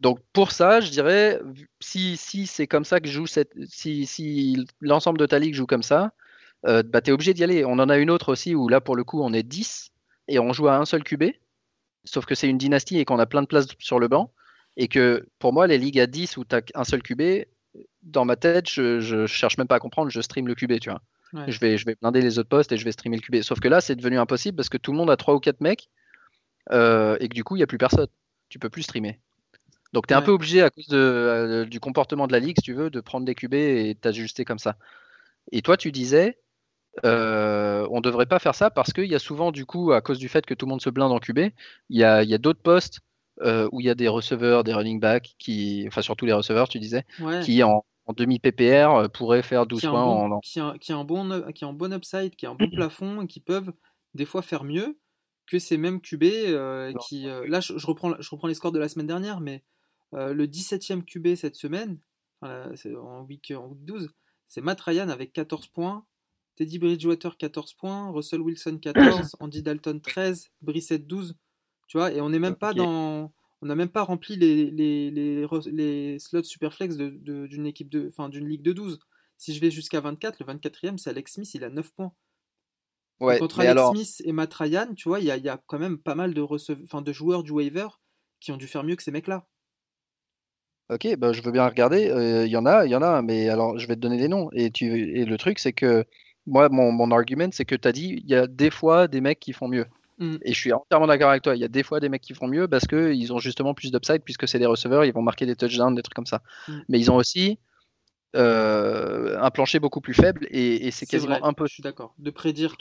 Donc pour ça, je dirais, si, si c'est comme ça que joue cette, si, si l'ensemble de ta ligue joue comme ça, euh, bah, tu es obligé d'y aller. On en a une autre aussi où là, pour le coup, on est 10 et on joue à un seul QB. Sauf que c'est une dynastie et qu'on a plein de places sur le banc. Et que pour moi, les ligues à 10 où tu as un seul QB, dans ma tête, je, je cherche même pas à comprendre, je stream le QB, tu vois. Ouais. Je, vais, je vais blinder les autres postes et je vais streamer le QB. Sauf que là, c'est devenu impossible parce que tout le monde a 3 ou 4 mecs euh, et que du coup, il n'y a plus personne. Tu peux plus streamer. Donc, tu es un peu obligé, à cause de, euh, du comportement de la ligue, si tu veux, de prendre des QB et t'ajuster comme ça. Et toi, tu disais, euh, on devrait pas faire ça parce qu'il y a souvent, du coup, à cause du fait que tout le monde se blinde en QB, il y a, il y a d'autres postes euh, où il y a des receveurs, des running backs, qui, enfin surtout les receveurs, tu disais, Ouais. qui en, en demi-PPR euh, pourraient faire 12 qui a, un points bon, en, qui, a, qui a un bon, up- qui a un bon upside, qui a un bon plafond, et qui peuvent des fois faire mieux que ces mêmes QB euh, qui. là, je, je reprends, je reprends les scores de la semaine dernière, mais le 17e QB cette semaine, en, week, en week 12, c'est Matt Ryan avec 14 points, Teddy Bridgewater 14 points, Russell Wilson 14, [CLEARS THROAT] Andy Dalton 13, Brissett 12. Tu vois, et on n'est même pas dans. On n'a même pas rempli les, les, les, les slots superflex de- de- d'une équipe de, enfin, d'une ligue de 12. Si je vais jusqu'à 24, le 24e, c'est Alex Smith, il a 9 points. Ouais, mais Alex alors, Smith et Matt Ryan, tu vois, il y y a quand même pas mal de, enfin, de joueurs du waiver qui ont dû faire mieux que ces mecs-là. Ok, bah, je veux bien regarder. Euh, Il y en a, il y en a, mais alors je vais te donner des noms. Et, tu, et le truc, c'est que moi, mon, mon argument, c'est que tu as dit, il y a des fois des mecs qui font mieux. Mm. Et je suis entièrement d'accord avec toi. Il y a des fois des mecs qui font mieux parce qu'ils ont justement plus d'upside, puisque c'est des receveurs, ils vont marquer des touchdowns, des trucs comme ça. Mm. Mais ils ont aussi euh, un plancher beaucoup plus faible et, et c'est quasiment vrai, impossible. Je suis d'accord. De prédire.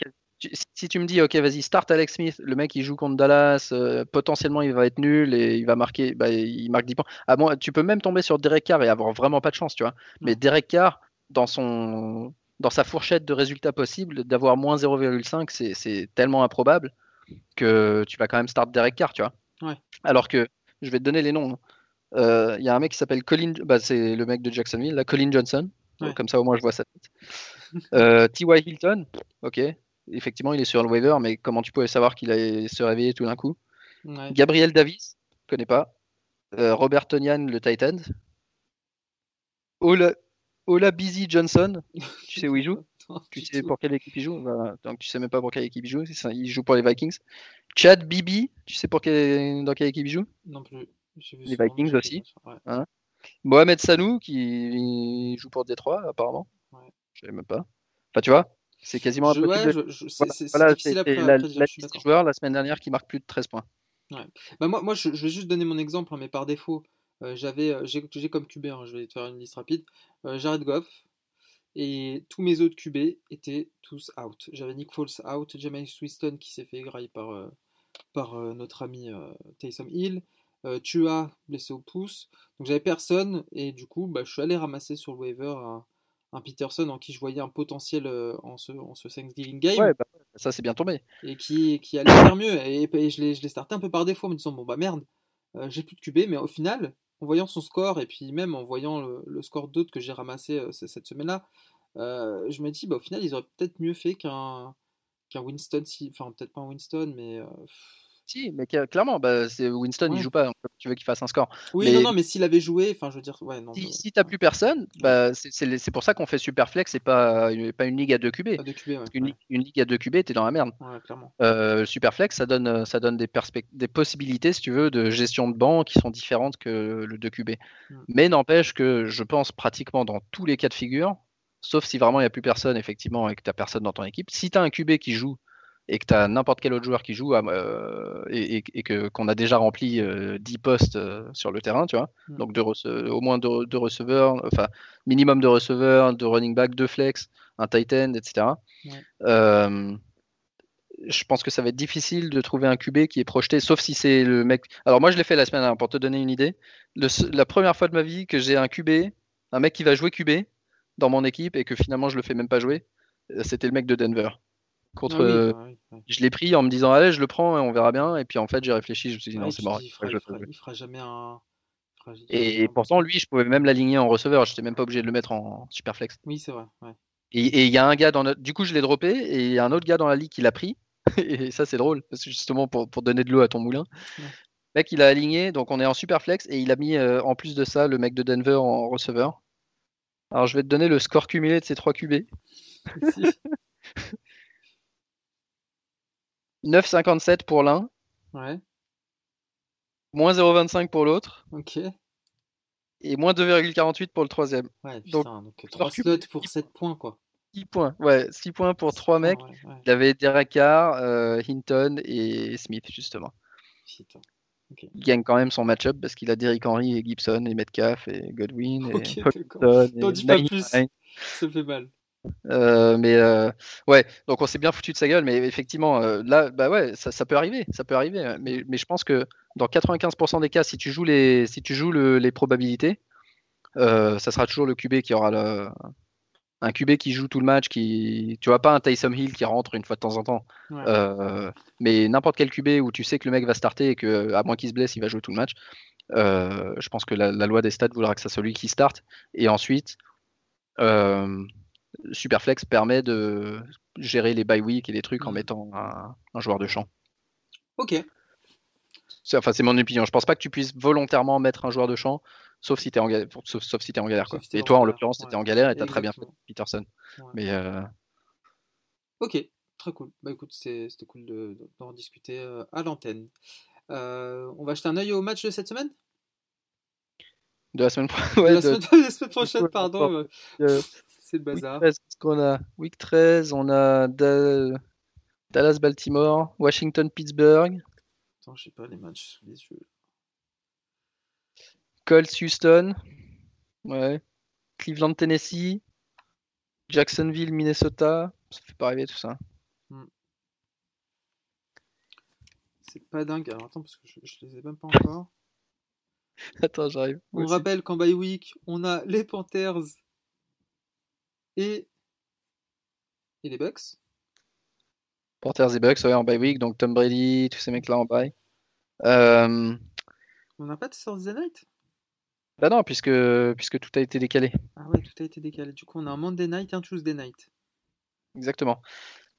Si tu me dis, ok, vas-y, start Alex Smith, le mec il joue contre Dallas, euh, potentiellement il va être nul et il va marquer, bah, il marque 10 points. Ah bon, tu peux même tomber sur Derek Carr et avoir vraiment pas de chance, tu vois. Mais Derek Carr, dans, son, dans sa fourchette de résultats possibles, d'avoir moins 0,5, c'est- tellement improbable que tu vas quand même start Derek Carr, tu vois. Ouais. Alors que, je vais te donner les noms. hein. Euh, Il y a un mec qui s'appelle Colin, bah, c'est le mec de Jacksonville, là, Colin Johnson. Ouais. Comme ça au moins je vois sa tête. [LAUGHS] Euh, T.Y. Hilton, ok. Effectivement, il est sur le waiver, mais comment tu pouvais savoir qu'il allait se réveiller tout d'un coup? Ouais. Gabriel Davis, je connais pas. Euh, Robert Tonian, le Titan. Ola, Ola Busy Johnson, [LAUGHS] tu sais où il joue? Tu sais pour quelle équipe il joue? Voilà. Donc tu sais même pas pour quelle équipe il joue. ça, Il joue pour les Vikings. Chad Bibi, tu sais pour quelle... dans quelle équipe il joue? Non plus. Les Vikings aussi. Ouais. Mohamed Sanou, qui joue pour Détroit apparemment. Ouais. Je savais même pas. Enfin tu vois, c'est quasiment Je- impossible. ouais, de- je- Voilà, c'est- voilà, la, la joueurs la semaine dernière qui marque plus de 13 points. Bah moi, moi je, je vais juste donner mon exemple, hein, mais par défaut, j'avais, euh, j'ai j'ai comme QB, hein, je vais te faire une liste rapide, euh, Jared Goff, et tous mes autres QB étaient tous out. J'avais Nick Foles out, Jameis Winston qui s'est fait égrailler par, euh, par euh, notre ami euh, Taysom Hill, euh, Tua blessé au pouce, donc j'avais personne, et du coup, bah, je suis allé ramasser sur le waiver un, un Peterson en qui je voyais un potentiel euh, en, ce, en ce Thanksgiving game Ouais, bah, ça c'est bien tombé. et qui, qui allait faire mieux. Et, et je l'ai je l'ai starté un peu par défaut en me disant bon bah merde, euh, j'ai plus de QB, mais au final, en voyant son score et puis même en voyant le, score d'autres que j'ai ramassé euh, cette semaine-là, euh, je me dis bah au final ils auraient peut-être mieux fait qu'un qu'un Winston, si... enfin peut-être pas un Winston, mais euh, Si, mais cla- clairement, bah, Winston, Ouais. il joue pas. Tu veux qu'il fasse un score. oui Mais- non non mais s'il avait joué, enfin je veux dire ouais non. Si, mais- si t'as plus personne, bah, c'est- pour ça qu'on fait Superflex et pas, une- pas une ligue à 2 QB. ouais, Parce ligue, une ligue à 2 QB, t'es dans la merde. Euh, Superflex, ça donne, ça donne des possibilités, si tu veux, de gestion de banc qui sont différentes que le 2 QB. Mm. Mais n'empêche que je pense pratiquement dans tous les cas de figure, sauf si vraiment il n'y a plus personne, effectivement, et que tu personne dans ton équipe, si tu as un QB qui joue et que tu as n'importe quel autre joueur qui joue euh, et, et- et que qu'on a déjà rempli euh, 10 postes euh, sur le terrain, tu vois, Mm. donc deux au moins deux, deux receveurs, enfin minimum de receveurs, de running back, deux flex, un tight end, etc. Euh, je pense que ça va être difficile de trouver un QB qui est projeté, sauf si c'est le mec. Alors moi je l'ai fait la semaine dernière pour te donner une idée. Le la première fois de ma vie que j'ai un QB, un mec qui va jouer QB dans mon équipe et que finalement je le fais même pas jouer, euh, c'était le mec de Denver. Contre, Ah oui, euh, oui, ouais. je l'ai pris en me disant allez je le prends et on verra bien. Et puis en fait j'ai réfléchi, je me suis dit non c'est mort. il fera, je il fera- il jamais un. fera- Et, pourtant lui je pouvais même l'aligner en receveur, j'étais même pas obligé de le mettre en superflex. Oui c'est vrai. Ouais. Et et il y a un gars dans notre... Du coup, je l'ai droppé et il y a un autre gars dans la ligue qui l'a pris. [LAUGHS] Et ça, c'est drôle, parce que justement pour, pour donner de l'eau à ton moulin. Ouais. Le mec, il a aligné, donc on est en super flex et il a mis euh, en plus de ça le mec de Denver en receveur. Alors, je vais te donner le score cumulé de ces trois QB. [LAUGHS] [LAUGHS] 9,57 pour l'un, ouais. moins 0,25 pour l'autre Ok. et moins 2,48 pour le troisième. Ouais, Donc, putain, donc 3 cube, slots pour 7 points, quoi. 6 points, ouais, 6 points pour Six trois points, mecs. ouais, ouais. Il avait Derek Carr, euh, Hinton et Smith, justement. Putain. il gagne quand même son match-up parce qu'il a Derrick Henry et Gibson et Metcalf et Godwin et dis pas plus. Ça fait mal. Euh, mais euh, ouais, donc on s'est bien foutu de sa gueule, mais effectivement, euh, là, bah ouais, ça, ça peut arriver, ça peut arriver. hein. Mais, mais je pense que dans 95% des cas, si tu joues les, si tu joues le- les probabilités, ça sera toujours le QB qui aura le, un QB qui joue tout le match, qui, tu vois pas un Taysom Hill qui rentre une fois de temps en temps, Ouais. Mais n'importe quel QB où tu sais que le mec va starter et que à moins qu'il se blesse, il va jouer tout le match. je pense que la, la loi des stats voudra que ça soit lui qui starte. Et ensuite, euh, Superflex permet de gérer les bye week et les trucs en Mhm. mettant un, un joueur de champ. Ok. Enfin, c'est mon opinion. Je pense pas que tu puisses volontairement mettre un joueur de champ, sauf si tu es en galère. Sauf, sauf si t'es en galère. Quoi. Sauf si t'es Et en toi, en l'occurrence, tu étais ouais. en galère et tu as très bien fait. Peterson. Ouais. Mais euh, Ok, très cool. Bah écoute, c'est- c'était cool de- de- d'en discuter euh, à l'antenne. Euh, on va jeter un œil au match de cette semaine? De la semaine, pro- [LAUGHS] De ouais, la, de- semaine, [LAUGHS] la semaine prochaine, pardon. euh, C'est le Week bazar. 13, qu'est-ce qu'on a? Week 13, on a Da- Dallas-Baltimore, Washington-Pittsburgh, Attends, j'ai pas les matchs sous les yeux. Colts-Houston, ouais. Cleveland-Tennessee, Jacksonville-Minnesota. Ça fait pas rêver tout ça. C'est pas dingue. Alors attends, parce que je, je les ai même pas encore. [LAUGHS] Attends, j'arrive. On Aussi. rappelle qu'en bye week, on a les Panthers et, et les Bucks. Panthers et Bucks, ouais, en bye week, donc Tom Brady, tous ces mecs-là en bye. Euh, On n'a pas de Thursday night bah non, puisque, puisque tout a été décalé. Ah ouais, tout a été décalé. Du coup, on a un Monday night et un Tuesday night. Exactement.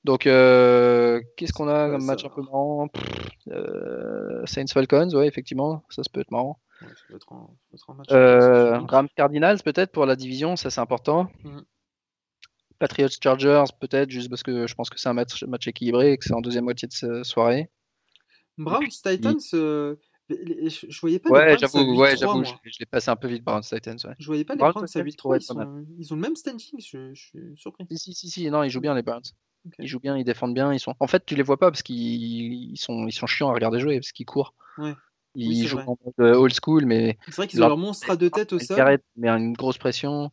Donc, euh, qu'est-ce qu'on a comme match un peu marrant? Euh, Saints Falcons, ouais, effectivement, ça, ça peut être marrant. Ouais, ça doit être un, ça doit être un match. Euh. Rams Cardinals, peut-être pour la division, ça c'est important. Mhm. Patriots Chargers, peut-être, juste parce que je pense que c'est un match, match équilibré et que c'est en deuxième moitié de ce- soirée. Browns Titans, euh, je, je voyais pas les Ouais, j'avoue, ouais, 8-3, j'avoue, je, je l'ai passé un peu vite, Browns Titans. Ouais. Je voyais pas les Browns Browns à Titans 8-3. pourrait Ils, sont- ils ont le même standing. Je, je suis surpris. Si, si, si, si, non, ils jouent bien les Browns. Ils jouent bien, ils défendent bien. Ils sont... En fait, tu les vois pas parce qu'ils ils sont, ils sont chiants à regarder jouer parce qu'ils courent. Ouais. Ils Oui, jouent vrai. en mode euh, old school, mais C'est vrai qu'ils ont leur monstre à deux têtes au sol. Met une grosse pression.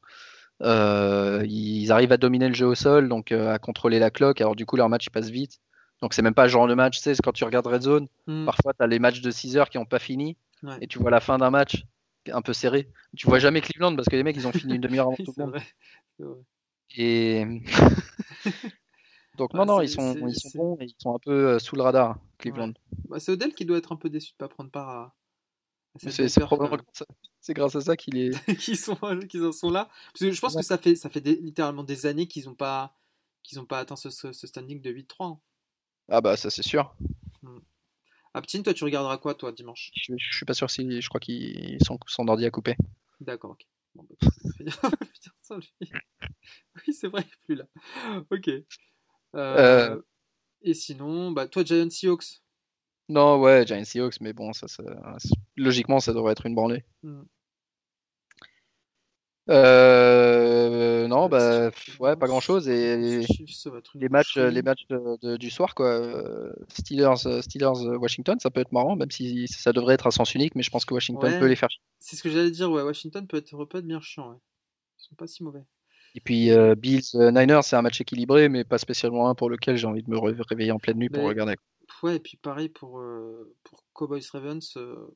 Euh, ils arrivent à dominer le jeu au sol, donc euh, à contrôler la cloque. Alors du coup, leur match il passe vite. Donc c'est même pas le genre de match, tu sais, c'est quand tu regardes Red Zone, Hmm. parfois tu as les matchs de 6 heures qui n'ont pas fini Ouais. et tu vois la fin d'un match un peu serré. Tu vois jamais Cleveland parce que les mecs ils ont fini une [LAUGHS] demi-heure avant tout le monde. vrai. C'est vrai. Et [LAUGHS] donc non non, ils sont ils sont bons et ils sont un peu euh, sous le radar Cleveland. Bah, c'est Odell qui doit être un peu déçu de pas prendre part à, C'est grâce à- à ça qu'il est [LAUGHS] qu'ils sont qu'ils en sont là. Parce que je pense Ouais. que ça fait ça fait des- littéralement des années qu'ils ont pas qu'ils ont pas atteint ce, ce- ce standing de 8-3. hein. Ah bah ça c'est sûr. Aptine, toi tu regarderas quoi toi dimanche? Je, je suis pas sûr si je crois qu'il son, son ordi a coupé. D'accord, ok. Bon, bah, [LAUGHS] sans lui. [LAUGHS] Oui, c'est vrai, il est plus là. Ok. Euh, Euh. Et sinon, bah, toi, Giant Seahawks. Non, ouais, Giants Seahawks, mais bon, ça, ça- logiquement, ça devrait être une branlée. Hmm. Euh, non, bah, Chiefs, ouais, pas grand chose. Et les matchs, les matchs de- de- du soir, quoi. euh, Steelers, euh, Steelers, euh, Washington, ça peut être marrant, même si ça devrait être à sens unique, mais je pense que Washington Ouais. peut les faire. chier. C'est ce que j'allais dire, ouais. Washington peut être, peut être bien chiant, ouais. Ils sont pas si mauvais. Et puis euh, Bills, euh, Niners, c'est un match équilibré, mais pas spécialement un pour lequel j'ai envie de me ré- réveiller en pleine nuit pour regarder. Ouais, et puis pareil pour, euh, pour Cowboys Ravens. euh,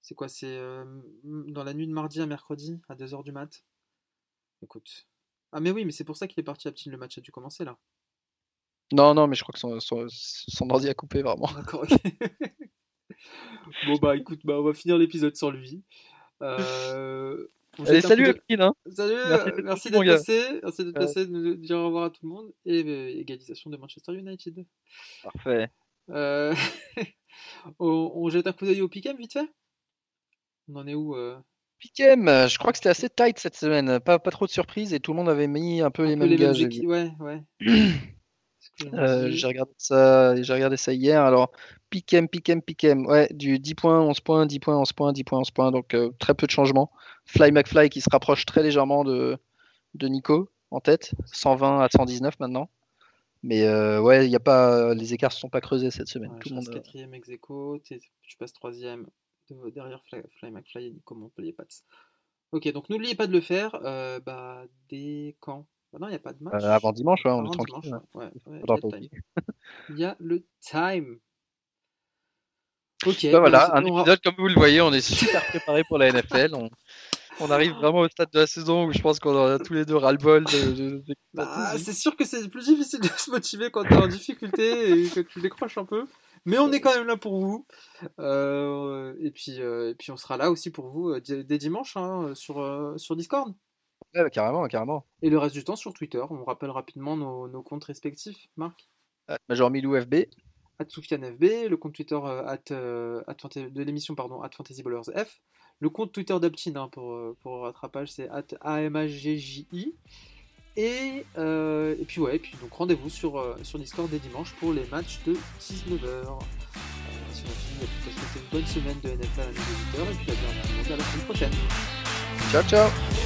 c'est quoi C'est euh, dans la nuit de mardi à mercredi, à 2h du mat Écoute. Ah, mais oui, mais c'est pour ça qu'il est parti à Ptine. Le match a dû commencer là. Non, non, mais je crois que son, son, son ordi a coupé vraiment. D'accord, ok. [LAUGHS] bon, bah écoute, bah, on va finir l'épisode sans lui. Euh, Allez, salut Epine, hein. Salut, Merci euh, d'être merci passé. Merci d'être Ouais. passé, de nous dire au revoir à tout le monde. Et euh, égalisation de Manchester United. Parfait. Euh, [LAUGHS] on, on jette un coup d'œil au Pick'em vite fait? On en est où euh, Piquem, je crois que c'était assez tight cette semaine, pas, pas trop de surprises et tout le monde avait mis un peu les peu mêmes équipes vu. Ouais, ouais. [CLEARS THROAT] Euh, j'ai regardé ça, j'ai regardé ça hier. Alors, Piquem, Piquem, Piquem, ouais, du 10 points, 11 points, 10 points, 11 points, 10 points, 11 points, donc euh, très peu de changements. Fly McFly qui se rapproche très légèrement de, de Nico en tête, 120 à 119 maintenant. Mais euh, ouais, il y a pas, les écarts ne sont pas creusés cette semaine. Ouais, tout je monde, quatrième ex aequo, tu passes troisième de- derrière Fly, Fly McFly et Nico Montpellier Pats. Ok, donc n'oubliez pas de le faire. bah, dès quand? Bah Non, il n'y a pas de match. euh, avant dimanche, ouais, on Avant est tranquille. dimanche, ouais. ouais. Il y a le time. Ok. Voilà, un on épisode comme vous le voyez, on est super préparé pour la NFL. On, on arrive vraiment au stade de la saison où je pense qu'on a tous les deux ras-le-bol de, de- de- Bah, c'est sûr que c'est plus difficile de se motiver quand t'es en difficulté et que tu décroches un peu. Mais on est quand même là pour vous. Euh, et, puis, euh, et puis on sera là aussi pour vous dès dimanche hein, sur, sur Discord. Ouais, carrément, carrément. Et le reste du temps sur Twitter. On rappelle rapidement nos, nos comptes respectifs. Marc? Euh, Major Milou FB, at FB, le compte Twitter euh, at, euh, at de l'émission pardon, at Fantasy Ballers F. Le compte Twitter d'Aptin hein, pour, pour rattrapage, c'est at AMAGJI. Et, euh, et puis ouais, et puis donc rendez-vous sur, sur Discord dès dimanche pour les matchs de 19h. si on a fini, on peut souhaiter une bonne semaine de NFL à nos auditeurs et puis à la semaine prochaine. Ciao, ciao